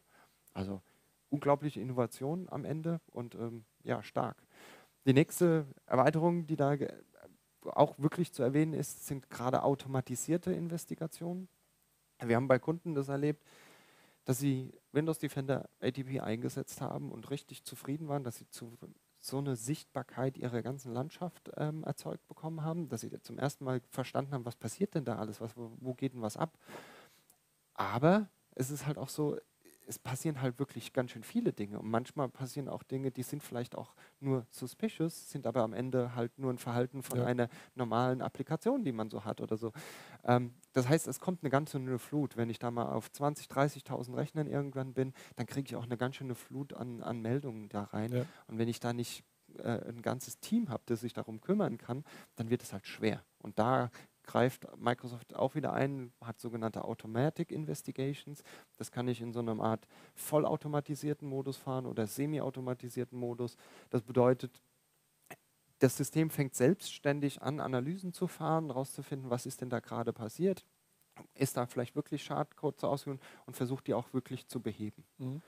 Also unglaubliche Innovation am Ende und ähm, ja, stark. Die nächste Erweiterung, die da auch wirklich zu erwähnen ist, sind gerade automatisierte Investigationen. Wir haben bei Kunden das erlebt, dass sie Windows Defender ATP eingesetzt haben und richtig zufrieden waren, dass sie zu, so eine Sichtbarkeit ihrer ganzen Landschaft ähm, erzeugt bekommen haben, dass sie zum ersten Mal verstanden haben, was passiert denn da alles, was, wo geht denn was ab. Aber es ist halt auch so, es passieren halt wirklich ganz schön viele Dinge. Und manchmal passieren auch Dinge, die sind vielleicht auch nur suspicious, sind aber am Ende halt nur ein Verhalten von ja. einer normalen Applikation, die man so hat oder so. Ähm, das heißt, es kommt eine ganz schöne Flut. Wenn ich da mal auf 20.000, 30.000 Rechnern irgendwann bin, dann kriege ich auch eine ganz schöne Flut an, an Meldungen da rein. Ja. Und wenn ich da nicht äh, ein ganzes Team habe, das sich darum kümmern kann, dann wird es halt schwer. Und da greift Microsoft auch wieder ein, hat sogenannte Automatic Investigations. Das kann ich in so einer Art vollautomatisierten Modus fahren oder semi-automatisierten Modus. Das bedeutet, das System fängt selbstständig an, Analysen zu fahren, herauszufinden, was ist denn da gerade passiert. Ist da vielleicht wirklich Schadcode zu ausführen und versucht die auch wirklich zu beheben. Mhm.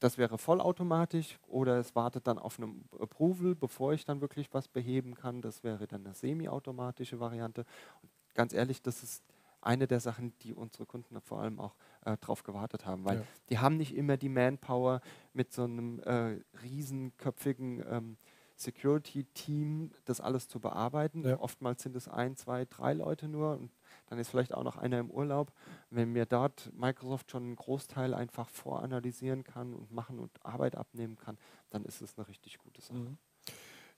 Das wäre vollautomatisch oder es wartet dann auf einem Approval, bevor ich dann wirklich was beheben kann. Das wäre dann eine semi-automatische Variante. Und ganz ehrlich, das ist eine der Sachen, die unsere Kunden vor allem auch äh, darauf gewartet haben, weil ja. die haben nicht immer die Manpower mit so einem äh, riesenköpfigen ähm, Security-Team, das alles zu bearbeiten. Ja. Oftmals sind es ein, zwei, drei Leute nur und dann ist vielleicht auch noch einer im Urlaub. Wenn mir dort Microsoft schon einen Großteil einfach voranalysieren kann und machen und Arbeit abnehmen kann, dann ist es eine richtig gute Sache. Mhm.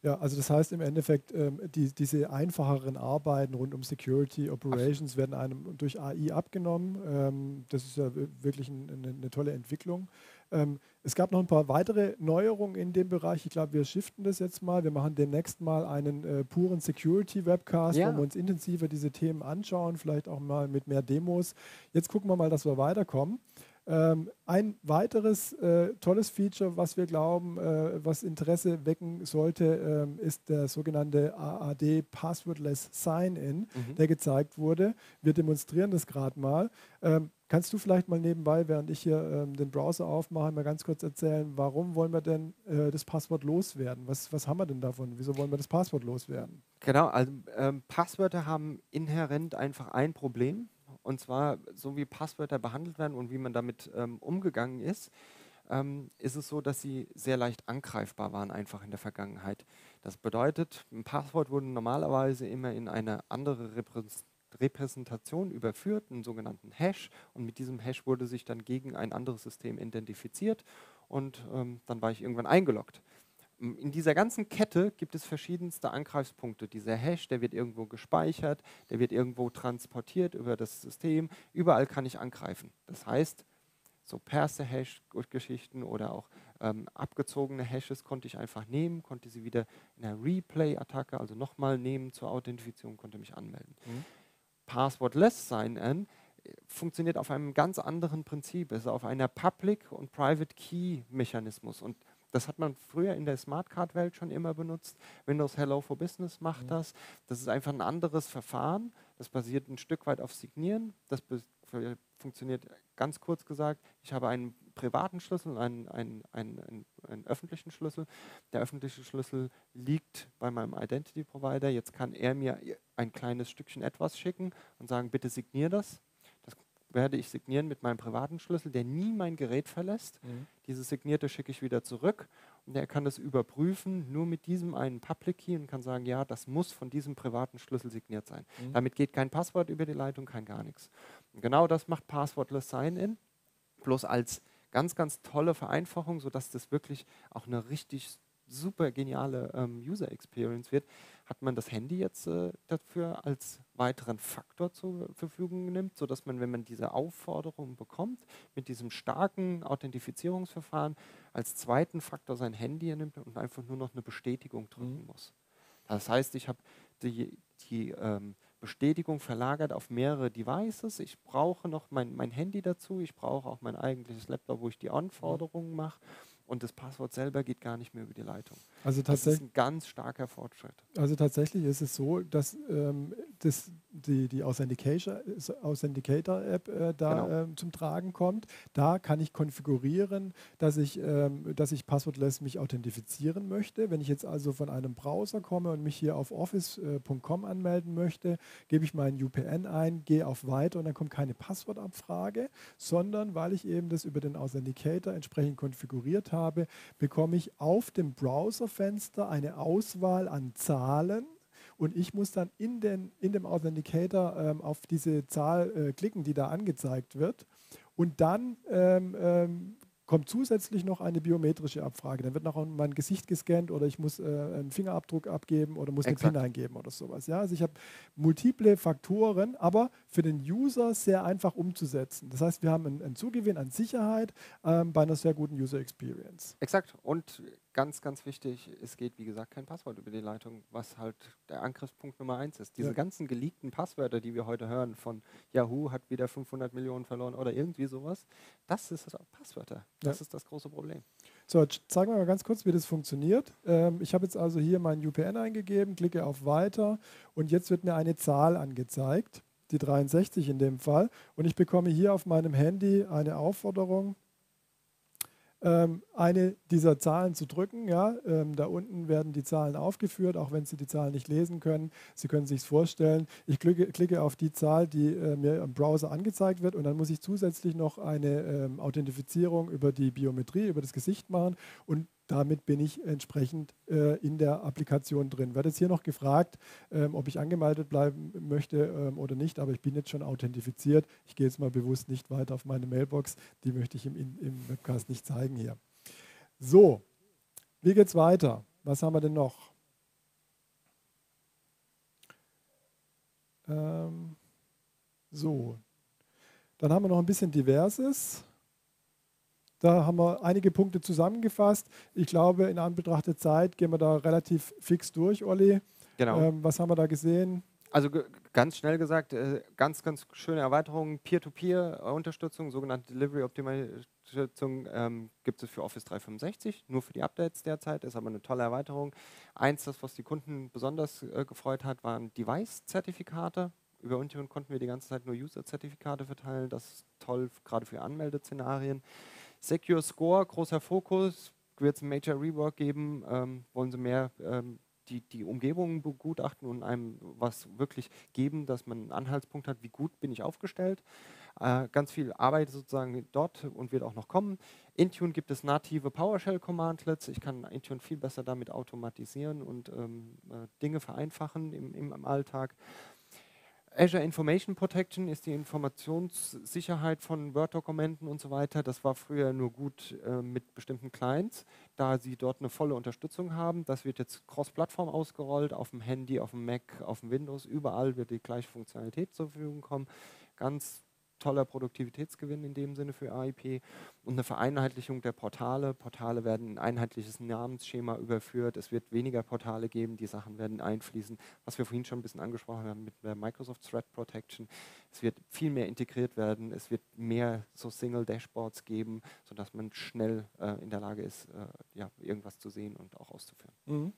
Ja, also das heißt im Endeffekt, ähm, die, diese einfacheren Arbeiten rund um Security Operations Absolut. werden einem durch AI abgenommen. Ähm, das ist ja wirklich ein, eine, eine, tolle Entwicklung. Ähm, es gab noch ein paar weitere Neuerungen in dem Bereich. Ich glaube, wir shiften das jetzt mal. Wir machen demnächst mal einen äh, puren Security-Webcast, ja. wo wir uns intensiver diese Themen anschauen, vielleicht auch mal mit mehr Demos. Jetzt gucken wir mal, dass wir weiterkommen. Ähm, ein weiteres äh, tolles Feature, was wir glauben, äh, was Interesse wecken sollte, ähm, ist der sogenannte AAD Passwordless Sign-In, mhm. der gezeigt wurde. Wir demonstrieren das gerade mal. Ähm, kannst du vielleicht mal nebenbei, während ich hier ähm, den Browser aufmache, mal ganz kurz erzählen, warum wollen wir denn äh, das Passwort loswerden? Was, was haben wir denn davon? Wieso wollen wir das Passwort loswerden? Genau, also ähm, Passwörter haben inhärent einfach ein Problem und zwar, so wie Passwörter behandelt werden und wie man damit ähm, umgegangen ist, ähm, ist es so, dass sie sehr leicht angreifbar waren einfach in der Vergangenheit. Das bedeutet, ein Passwort wurde normalerweise immer in eine andere Repräsentation Repräsentation überführt, einen sogenannten Hash. Und mit diesem Hash wurde sich dann gegen ein anderes System identifiziert und ähm, dann war ich irgendwann eingeloggt. In dieser ganzen Kette gibt es verschiedenste Angreifspunkte. Dieser Hash, der wird irgendwo gespeichert, der wird irgendwo transportiert über das System. Überall kann ich angreifen. Das heißt, so Perse-Hash-Geschichten oder auch ähm, abgezogene Hashes konnte ich einfach nehmen, konnte sie wieder in einer Replay-Attacke, also nochmal nehmen zur Authentifizierung, konnte mich anmelden. Mhm. Passwordless Sign-In äh, funktioniert auf einem ganz anderen Prinzip. Es ist auf einer Public- und Private-Key-Mechanismus. Und Das hat man früher in der Smartcard-Welt schon immer benutzt. Windows Hello for Business macht mhm. das. Das ist einfach ein anderes Verfahren. Das basiert ein Stück weit auf Signieren. Das funktioniert ganz kurz gesagt. Ich habe einen privaten Schlüssel und einen, einen, einen, einen, öffentlichen Schlüssel. Der öffentliche Schlüssel liegt bei meinem Identity Provider. Jetzt kann er mir ein kleines Stückchen etwas schicken und sagen, bitte signier das werde ich signieren mit meinem privaten Schlüssel, der nie mein Gerät verlässt. Mhm. Dieses Signierte schicke ich wieder zurück und er kann das überprüfen, nur mit diesem einen Public Key und kann sagen, ja, das muss von diesem privaten Schlüssel signiert sein. Mhm. Damit geht kein Passwort über die Leitung, kein gar nichts. Und genau das macht Passwortless Sign-In, bloß als ganz, ganz tolle Vereinfachung, sodass das wirklich auch eine richtig super geniale ähm, User Experience wird, hat man das Handy jetzt äh, dafür als weiteren Faktor zur Verfügung nimmt, sodass man, wenn man diese Aufforderung bekommt, mit diesem starken Authentifizierungsverfahren als zweiten Faktor sein Handy nimmt und einfach nur noch eine Bestätigung drücken mhm. muss. Das heißt, ich habe die, die ähm, Bestätigung verlagert auf mehrere Devices. Ich brauche noch mein, mein Handy dazu, ich brauche auch mein eigentliches Laptop, wo ich die Anforderungen mhm. mache und das Passwort selber geht gar nicht mehr über die Leitung. Also das ist ein ganz starker Fortschritt. Also tatsächlich ist es so, dass ähm, das, die, die Authenticator-App äh, da genau. ähm, zum Tragen kommt. Da kann ich konfigurieren, dass ich, ähm, dass ich passwortless mich authentifizieren möchte. Wenn ich jetzt also von einem Browser komme und mich hier auf office.com anmelden möchte, gebe ich meinen UPN ein, gehe auf Weiter und dann kommt keine Passwortabfrage, sondern weil ich eben das über den Authenticator entsprechend konfiguriert habe, habe, bekomme ich auf dem Browserfenster eine Auswahl an Zahlen und ich muss dann in, den, in dem Authenticator ähm, auf diese Zahl äh, klicken, die da angezeigt wird. Und dann ähm, ähm, kommt zusätzlich noch eine biometrische Abfrage. Dann wird noch mein Gesicht gescannt oder ich muss äh, einen Fingerabdruck abgeben oder muss Exakt. eine PIN eingeben oder sowas. Ja? Also ich habe multiple Faktoren, aber für den User sehr einfach umzusetzen. Das heißt, wir haben einen, einen Zugewinn an Sicherheit ähm, bei einer sehr guten User Experience. Exakt. Und ganz, ganz wichtig, es geht wie gesagt kein Passwort über die Leitung, was halt der Angriffspunkt Nummer eins ist. Diese ja. ganzen geleakten Passwörter, die wir heute hören von Yahoo hat wieder 500 Millionen verloren oder irgendwie sowas, das ist das Passwörter. Das ja. ist das große Problem. So, jetzt zeigen wir mal ganz kurz, wie das funktioniert. Ähm, ich habe jetzt also hier meinen UPN eingegeben, klicke auf Weiter und jetzt wird mir eine Zahl angezeigt, die 63 in dem Fall. Und ich bekomme hier auf meinem Handy eine Aufforderung, ähm, eine dieser Zahlen zu drücken. Ja? Ähm, da unten werden die Zahlen aufgeführt, auch wenn Sie die Zahlen nicht lesen können. Sie können sich vorstellen. Ich klicke, klicke, auf die Zahl, die äh, mir im Browser angezeigt wird und dann muss ich zusätzlich noch eine ähm, Authentifizierung über die Biometrie, über das Gesicht machen und damit bin ich entsprechend äh, in der Applikation drin. Wird jetzt hier noch gefragt, ähm, ob ich angemeldet bleiben möchte ähm, oder nicht, aber ich bin jetzt schon authentifiziert. Ich gehe jetzt mal bewusst nicht weiter auf meine Mailbox, die möchte ich im, im Webcast nicht zeigen hier. So, wie geht es weiter? Was haben wir denn noch? Ähm, so, dann haben wir noch ein bisschen Diverses. Da haben wir einige Punkte zusammengefasst. Ich glaube, in Anbetracht der Zeit gehen wir da relativ fix durch, Olli. Genau. Ähm, was haben wir da gesehen? Also ganz schnell gesagt, äh, ganz, ganz schöne Erweiterung, Peer-to-Peer-Unterstützung, sogenannte Delivery-Optimierung ähm, gibt es für Office 365, nur für die Updates derzeit, ist aber eine tolle Erweiterung. Eins, das, was die Kunden besonders äh, gefreut hat, waren Device-Zertifikate. Über Intune konnten wir die ganze Zeit nur User-Zertifikate verteilen, das ist toll, gerade für Anmeldeszenarien. Secure Score, großer Fokus, wird es einen Major Rework geben, ähm, wollen sie mehr ähm, die, die Umgebung begutachten und einem was wirklich geben, dass man einen Anhaltspunkt hat, wie gut bin ich aufgestellt. Äh, ganz viel Arbeit sozusagen dort und wird auch noch kommen. Intune gibt es native PowerShell-Commandlets. Ich kann Intune viel besser damit automatisieren und ähm, äh, Dinge vereinfachen im, im Alltag. Azure Information Protection ist die Informationssicherheit von Word-Dokumenten und so weiter. Das war früher nur gut äh, mit bestimmten Clients, da sie dort eine volle Unterstützung haben. Das wird jetzt cross-Plattform ausgerollt, auf dem Handy, auf dem Mac, auf dem Windows. Überall wird die gleiche Funktionalität zur Verfügung kommen. Ganz toller Produktivitätsgewinn in dem Sinne für AIP und eine Vereinheitlichung der Portale. Portale werden in ein einheitliches Namensschema überführt. Es wird weniger Portale geben, die Sachen werden einfließen. Was wir vorhin schon ein bisschen angesprochen haben mit der Microsoft Threat Protection, Es wird viel mehr integriert werden, es wird mehr so Single-Dashboards geben, sodass man schnell äh, in der Lage ist, äh, ja, irgendwas zu sehen und auch auszuführen. Mhm.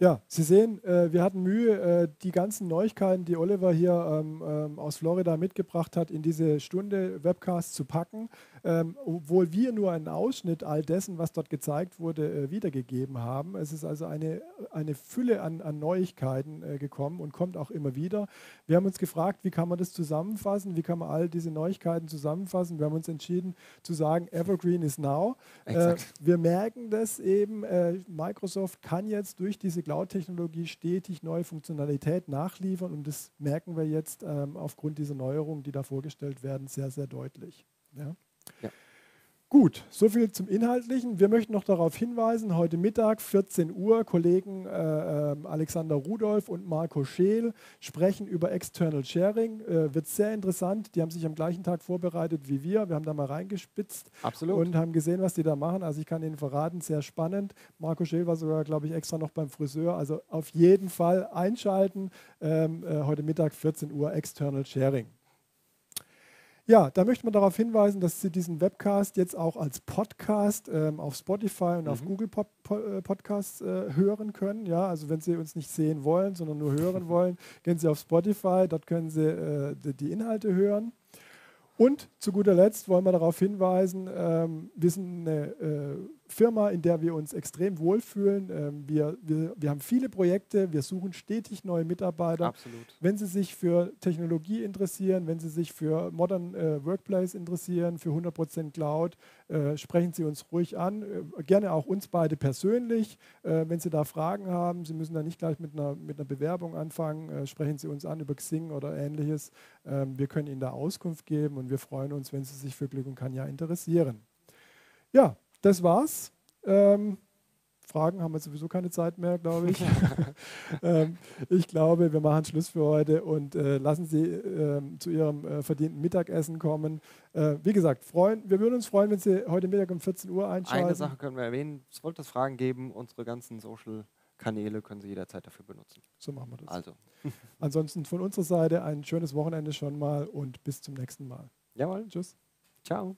Ja, Sie sehen, äh, wir hatten Mühe, äh, die ganzen Neuigkeiten, die Oliver hier ähm, ähm, aus Florida mitgebracht hat, in diese Stunde Webcast zu packen, ähm, obwohl wir nur einen Ausschnitt all dessen, was dort gezeigt wurde, äh, wiedergegeben haben. Es ist also eine, eine Fülle an, an Neuigkeiten äh, gekommen und kommt auch immer wieder. Wir haben uns gefragt, wie kann man das zusammenfassen, wie kann man all diese Neuigkeiten zusammenfassen. Wir haben uns entschieden zu sagen, Evergreen is now. Äh, wir merken das eben, äh, Microsoft kann jetzt durch diese Cloud-Technologie stetig neue Funktionalität nachliefern und das merken wir jetzt ähm, aufgrund dieser Neuerungen, die da vorgestellt werden, sehr, sehr deutlich. Ja? Ja. Gut, soviel zum Inhaltlichen. Wir möchten noch darauf hinweisen, heute Mittag, 14 Uhr, Kollegen äh, äh, Alexander Rudolph und Marco Scheel sprechen über External Sharing. Äh, wird sehr interessant. Die haben sich am gleichen Tag vorbereitet wie wir. Wir haben da mal reingespitzt Absolut. und haben gesehen, was die da machen. Also ich kann Ihnen verraten, sehr spannend. Marco Scheel war sogar, glaube ich, extra noch beim Friseur. Also auf jeden Fall einschalten. Ähm, äh, heute Mittag, 14 Uhr, External Sharing. Ja, da möchte man darauf hinweisen, dass Sie diesen Webcast jetzt auch als Podcast ähm, auf Spotify und mhm. auf Google Pod äh, Podcasts äh, hören können. Ja, also wenn Sie uns nicht sehen wollen, sondern nur hören wollen, gehen Sie auf Spotify, dort können Sie äh, die Inhalte hören. Und zu guter Letzt wollen wir darauf hinweisen, ähm, wir sind eine äh, Firma, in der wir uns extrem wohlfühlen. Ähm, wir, wir, wir haben viele Projekte, wir suchen stetig neue Mitarbeiter. Absolut. Wenn Sie sich für Technologie interessieren, wenn Sie sich für Modern äh, Workplace interessieren, für 100% Cloud, äh, sprechen Sie uns ruhig an. Äh, gerne auch uns beide persönlich. Äh, wenn Sie da Fragen haben, Sie müssen da nicht gleich mit einer, mit einer Bewerbung anfangen, äh, sprechen Sie uns an über Xing oder ähnliches. Ähm, wir können Ihnen da Auskunft geben und wir freuen uns, wenn Sie sich für Glück und Kanja interessieren. Ja, das war's. Ähm, Fragen haben wir sowieso keine Zeit mehr, glaube ich. ähm, ich glaube, wir machen Schluss für heute und äh, lassen Sie äh, zu Ihrem äh, verdienten Mittagessen kommen. Äh, wie gesagt, freuen, wir würden uns freuen, wenn Sie heute Mittag um 14 Uhr einschalten. Eine Sache können wir erwähnen. Es wollte es Fragen geben. Unsere ganzen Social Kanäle können Sie jederzeit dafür benutzen. So machen wir das. Also. Ansonsten von unserer Seite ein schönes Wochenende schon mal und bis zum nächsten Mal. Jawohl. Tschüss. Ciao.